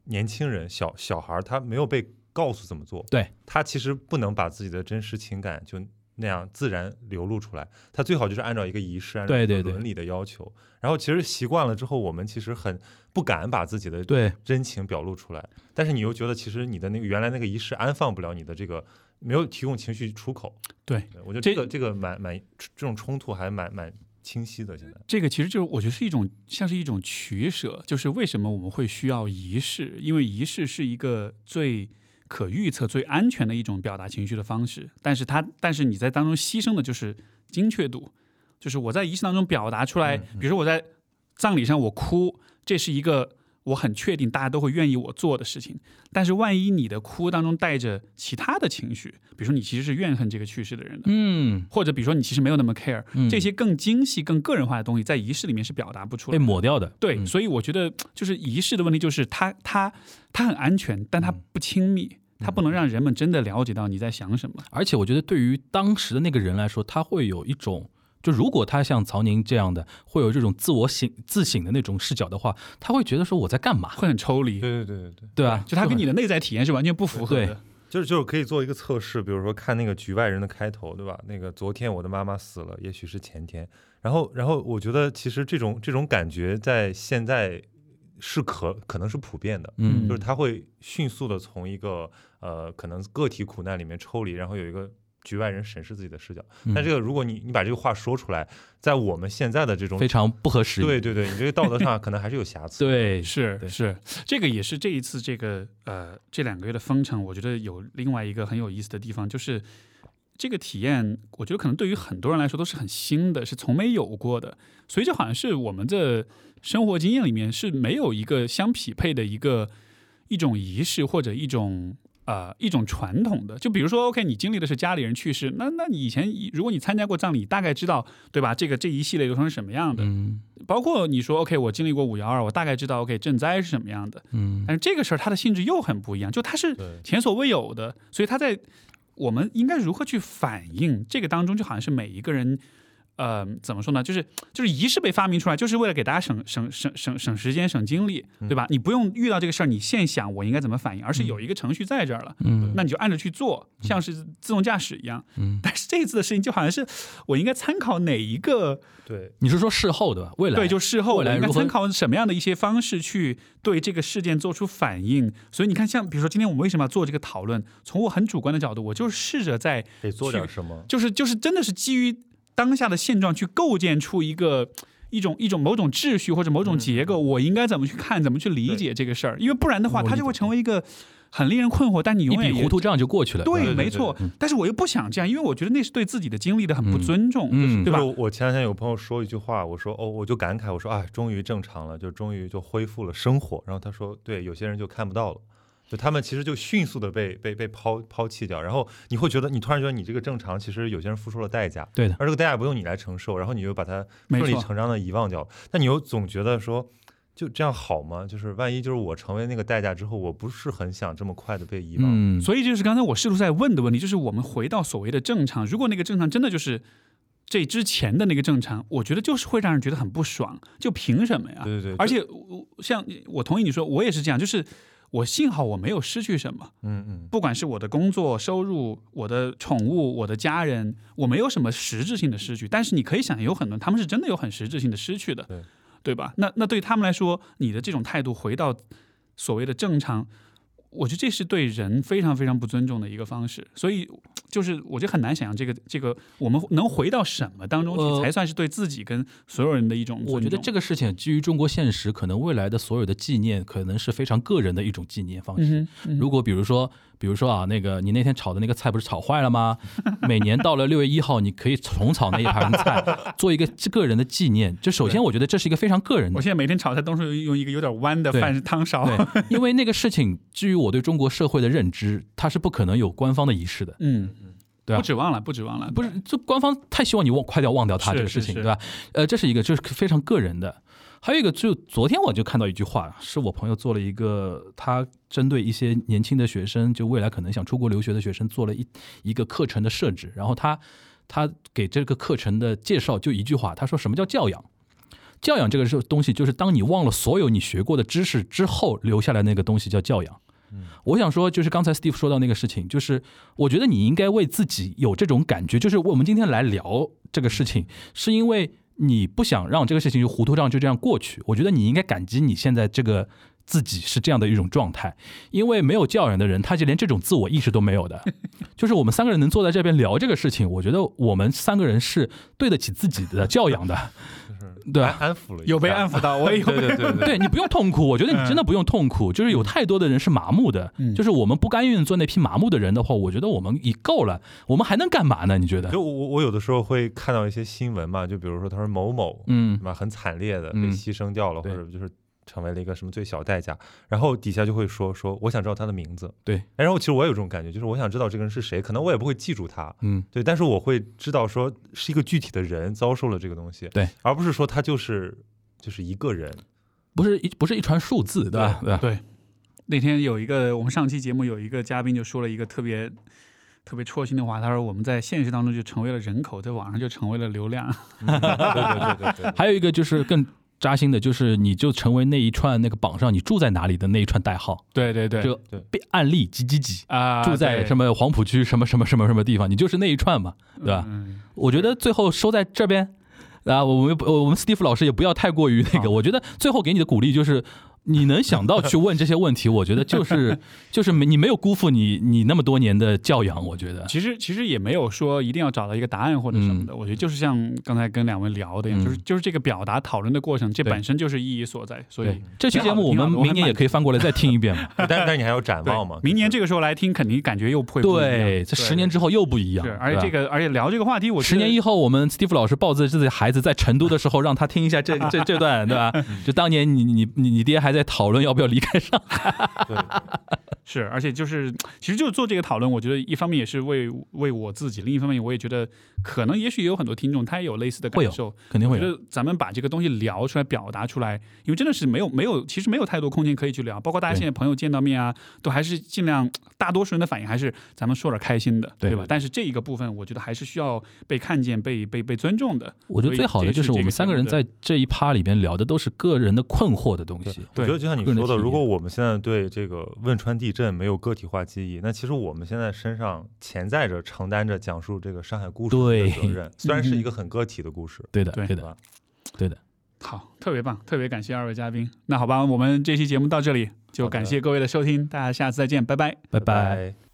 Speaker 2: 年轻人、小小孩儿他没有被告诉怎么做，
Speaker 3: 对。
Speaker 2: 他其实不能把自己的真实情感就那样自然流露出来，他最好就是按照一个仪式、按照一个伦理的要求。然后其实习惯了之后，我们其实很不敢把自己的
Speaker 3: 对。
Speaker 2: 真情表露出来，但是你又觉得其实你的那个原来那个仪式安放不了你的这个，没有提供情绪出口。
Speaker 1: 对，
Speaker 2: 我觉得
Speaker 1: 这
Speaker 2: 这个这个蛮蛮这种冲突还蛮蛮清晰的。现在
Speaker 1: 这个其实就是我觉得是一种像是一种取舍，就是为什么我们会需要仪式？因为仪式是一个最可预测、最安全的一种表达情绪的方式，但是它但是你在当中牺牲的就是精确度，就是我在仪式当中表达出来，
Speaker 2: 嗯嗯
Speaker 1: 比如说我在葬礼上我哭，这是一个。我很确定大家都会愿意我做的事情，但是万一你的哭当中带着其他的情绪，比如说你其实是怨恨这个去世的人的，
Speaker 3: 嗯，
Speaker 1: 或者比如说你其实没有那么 care，、
Speaker 3: 嗯
Speaker 1: 这些更精细、更个人化的东西，在仪式里面是表达不出来被。
Speaker 3: 抹掉的。
Speaker 1: 对，
Speaker 3: 嗯
Speaker 1: 所以我觉得就是仪式的问题，就是它它它很安全，但它不亲密，它不能让人们真的了解到你在想什么。
Speaker 3: 而且我觉得对于当时的那个人来说，他会有一种。就如果他像曹宁这样的，会有这种自我醒自省的那种视角的话，他会觉得说我在干嘛，
Speaker 1: 会很抽离，
Speaker 2: 对对对对对，
Speaker 3: 对吧？
Speaker 1: 就他跟你的内在体验是完全不符合
Speaker 3: 对
Speaker 1: 的。
Speaker 2: 就是就是可以做一个测试，比如说看那个《局外人》的开头，对吧？那个昨天我的妈妈死了，也许是前天。然后然后我觉得其实这种这种感觉在现在是可可能是普遍的，
Speaker 3: 嗯
Speaker 2: 就是他会迅速的从一个呃可能个体苦难里面抽离，然后有一个。局外人审视自己的视角，
Speaker 3: 嗯
Speaker 2: 但这个如果你你把这个话说出来，在我们现在的这种
Speaker 3: 非常不合时宜。
Speaker 2: 对对对，你这个道德上可能还是有瑕疵。
Speaker 3: 对对
Speaker 1: 是是，这个也是这一次这个呃这两个月的封城，我觉得有另外一个很有意思的地方，就是这个体验，我觉得可能对于很多人来说都是很新的，是从没有过的，所以这好像是我们的生活经验里面是没有一个相匹配的一个一种仪式或者一种。呃，一种传统的，就比如说，OK，你经历的是家里人去世，那那你以前如果你参加过葬礼，大概知道对吧？这个这一系列流程是什么样的？
Speaker 3: 嗯
Speaker 1: 包括你说 OK，我经历过五幺二，我大概知道 OK 赈灾是什么样的，
Speaker 3: 嗯
Speaker 1: 但是这个事儿它的性质又很不一样，就它是前所未有的，所以它在我们应该如何去反应这个当中，就好像是每一个人呃，怎么说呢？就是就是仪式被发明出来，就是为了给大家省省省省省时间、省精力，对吧？你不用遇到这个事儿，你现想我应该怎么反应，而是有一个程序在这儿了，
Speaker 3: 嗯
Speaker 1: 那你就按着去做，像是自动驾驶一样。
Speaker 3: 嗯，
Speaker 1: 但是这一次的事情就好像是我应该参考哪一个？
Speaker 2: 对，
Speaker 3: 你是说事后对吧？未来
Speaker 1: 对，就事后我
Speaker 3: 未来
Speaker 1: 应该参考什么样的一些方式去对这个事件做出反应？所以你看，像比如说今天我们为什么要做这个讨论？从我很主观的角度，我就试着在
Speaker 2: 得做点什么。
Speaker 1: 就是就是真的是基于当下的现状去构建出一个一种一种某种秩序或者某种结构，我应该怎么去看，怎么去理解这个事儿？因为不然的话，它就会成为一个很令人困惑，但你
Speaker 3: 一
Speaker 1: 永远
Speaker 3: 糊涂账就过去了。
Speaker 1: 对，没错。但是我又不想这样，因为我觉得那是对自己的经历的很不尊重，
Speaker 3: 嗯
Speaker 1: 对吧？
Speaker 2: 就是我前两天有朋友说一句话，我说哦，我就感慨，我说啊，终于正常了，就终于就恢复了生活。然后他说，对，有些人就看不到了，就他们其实就迅速的被被被抛抛弃掉。然后你会觉得，你突然觉得你这个正常，其实有些人付出了代价，
Speaker 3: 对的，
Speaker 2: 而这个代价不用你来承受，然后你又把它顺理成章的遗忘掉。但你又总觉得说。就这样好吗？就是万一就是我成为那个代价之后，我不是很想这么快的被遗忘。
Speaker 3: 嗯，
Speaker 1: 所以就是刚才我试图在问的问题，就是我们回到所谓的正常，如果那个正常真的就是这之前的那个正常，我觉得就是会让人觉得很不爽，就凭什么呀？
Speaker 2: 对对对，
Speaker 1: 而且我像我同意你说，我也是这样，就是我幸好我没有失去什么，
Speaker 2: 嗯嗯，
Speaker 1: 不管是我的工作、收入、我的宠物、我的家人，我没有什么实质性的失去。但是你可以想，有很多他们是真的有很实质性的失去的，
Speaker 2: 对
Speaker 1: 对吧？那那对他们来说，你的这种态度回到所谓的正常，我觉得这是对人非常非常不尊重的一个方式。所以就是我觉得很难想象这个这个我们能回到什么当中去，
Speaker 3: 呃
Speaker 1: 才算是对自己跟所有人的一种。
Speaker 3: 我觉得这个事情基于中国现实，可能未来的所有的纪念，可能是非常个人的一种纪念方式。
Speaker 1: 嗯，嗯
Speaker 3: 如果比如说，比如说啊，那个你那天炒的那个菜不是炒坏了吗？[LAUGHS] 每年到了六月一号，你可以重炒那一盘菜，[LAUGHS] 做一个个人的纪念。就首先，我觉得这是一个非常个人的
Speaker 1: 我。现在每天炒菜都是用一个有点弯的
Speaker 3: 对
Speaker 1: 饭汤勺。
Speaker 3: 对，因为那个事情，基于我对中国社会的认知，它是不可能有官方的仪式的，
Speaker 1: 嗯，
Speaker 3: 对吧
Speaker 1: 不指望了，不指望了，
Speaker 3: 不是，就官方太希望你忘快点忘掉它这个事情，对吧？呃，这是一个，就是非常个人的。还有一个，就昨天我就看到一句话，是我朋友做了一个，他针对一些年轻的学生，就未来可能想出国留学的学生，做了一一个课程的设置。然后他他给这个课程的介绍就一句话，他说什么叫教养？教养这个是东西，就是当你忘了所有你学过的知识之后，留下来那个东西叫教养。我想说，就是刚才 Steve 说到那个事情，就是我觉得你应该为自己有这种感觉，就是我们今天来聊这个事情，是因为你不想让这个事情就糊涂账就这样过去。我觉得你应该感激你现在这个自己是这样的一种状态，因为没有教养的人，他就连这种自我意识都没有的。[LAUGHS] 就是我们三个人能坐在这边聊这个事情，我觉得我们三个人是对得起自己的教养的，对吧
Speaker 2: 安？抚了，
Speaker 1: 有被安抚到，我也有被
Speaker 2: 对对对对
Speaker 3: 对你不用痛苦，我觉得你真的不用痛苦。就是有太多的人是麻木的，
Speaker 1: 嗯
Speaker 3: 就是我们不甘愿做那批麻木的人的话，我觉得我们已够了，我们还能干嘛呢？你觉得？
Speaker 2: 就我我有的时候会看到一些新闻嘛，就比如说他说某某，
Speaker 3: 嗯
Speaker 2: 对吧，很惨烈的被
Speaker 3: 嗯
Speaker 2: 牺牲掉了，或者就是成为了一个什么最小代价，然后底下就会说说我想知道他的名字，
Speaker 3: 对，
Speaker 2: 哎然后其实我也有这种感觉，就是我想知道这个人是谁，可能我也不会记住他，
Speaker 3: 嗯，
Speaker 2: 对，但是我会知道说是一个具体的人遭受了这个东西，
Speaker 3: 对，
Speaker 2: 而不是说他就是就是一个人，
Speaker 3: 不是一不是一串数字，对吧？对吧？
Speaker 1: 对，那天有一个我们上期节目有一个嘉宾就说了一个特别特别戳心的话，他说我们在现实当中就成为了人口，在网上就成为了流量。
Speaker 2: 对对对对对，[LAUGHS]
Speaker 3: 还有一个就是更扎心的，就是你就成为那一串那个榜上你住在哪里的那一串代号，
Speaker 1: 对对对，
Speaker 3: 就被案例几几几。
Speaker 1: 啊，
Speaker 3: 住在什
Speaker 1: 么
Speaker 3: 么黄浦区什么什么什么什么地方，你就是那一串嘛，对吧？
Speaker 1: 嗯，
Speaker 3: 我觉得最后收在这边，啊，我们我们斯蒂夫老师也不要太过于那个，
Speaker 1: 好
Speaker 3: 我觉得最后给你的鼓励就是。你能想到去问这些问题，我觉得就是 [LAUGHS] 就是没你没有辜负你你那么多年的教养，我觉得
Speaker 1: 其实其实也没有说一定要找到一个答案或者什么的，我觉得就是像刚才跟两位聊的一样，
Speaker 3: 嗯
Speaker 1: 就是就是这个表达讨论的过程，这本身就是意义所在。所以
Speaker 3: 这期节目我们明年也可以翻过来再听一遍嘛。[LAUGHS]
Speaker 2: 但但是你还有展望嘛？
Speaker 1: 明年这个时候来听，肯定感觉又会不一样
Speaker 3: 对，这十年之后又不一样
Speaker 1: 是，，而且这
Speaker 3: 个。
Speaker 1: 而且聊这个话题，我觉得
Speaker 3: 十年以后，我们 Steve 老师抱着自己孩子在成都的时候，让他听一下这这这段，对吧？[LAUGHS] 就当年你你你你爹还在讨论要不要离开上海，
Speaker 2: 对，[LAUGHS]
Speaker 1: 是，而且就是，其实就是做这个讨论，我觉得一方面也是为为我自己，另一方面我也觉得，可能也许也有很多听众他也有类似的感受。
Speaker 3: 肯定会有。
Speaker 1: 我觉得咱们把这个东西聊出来、表达出来，因为真的是没有没有，其实没有太多空间可以去聊。包括大家现在朋友见到面啊，都还是尽量，大多数人的反应还是咱们说点开心的，
Speaker 3: 对
Speaker 1: 吧？但是这一个部分，我觉得还是需要被看见、被被被尊重的。
Speaker 3: 我觉得最好的就是我们三个人在这一趴里边聊的都是个人的困惑的东西。
Speaker 2: 我觉得就像你说的，如果我们现在对这个汶川地震没有个体化记忆，那其实我们现在身上潜在着承担着讲述这个上海故事的责任，[LAUGHS] 虽然是一个很个体的故事，
Speaker 3: 对的，
Speaker 1: 对
Speaker 3: 对的，
Speaker 2: 对吧？
Speaker 3: 对的。
Speaker 1: 好，特别棒，特别感谢二位嘉宾。那好吧，我们这期节目到这里，就感谢各位的收听，大家下次再见，拜拜。
Speaker 3: 拜拜。
Speaker 2: 拜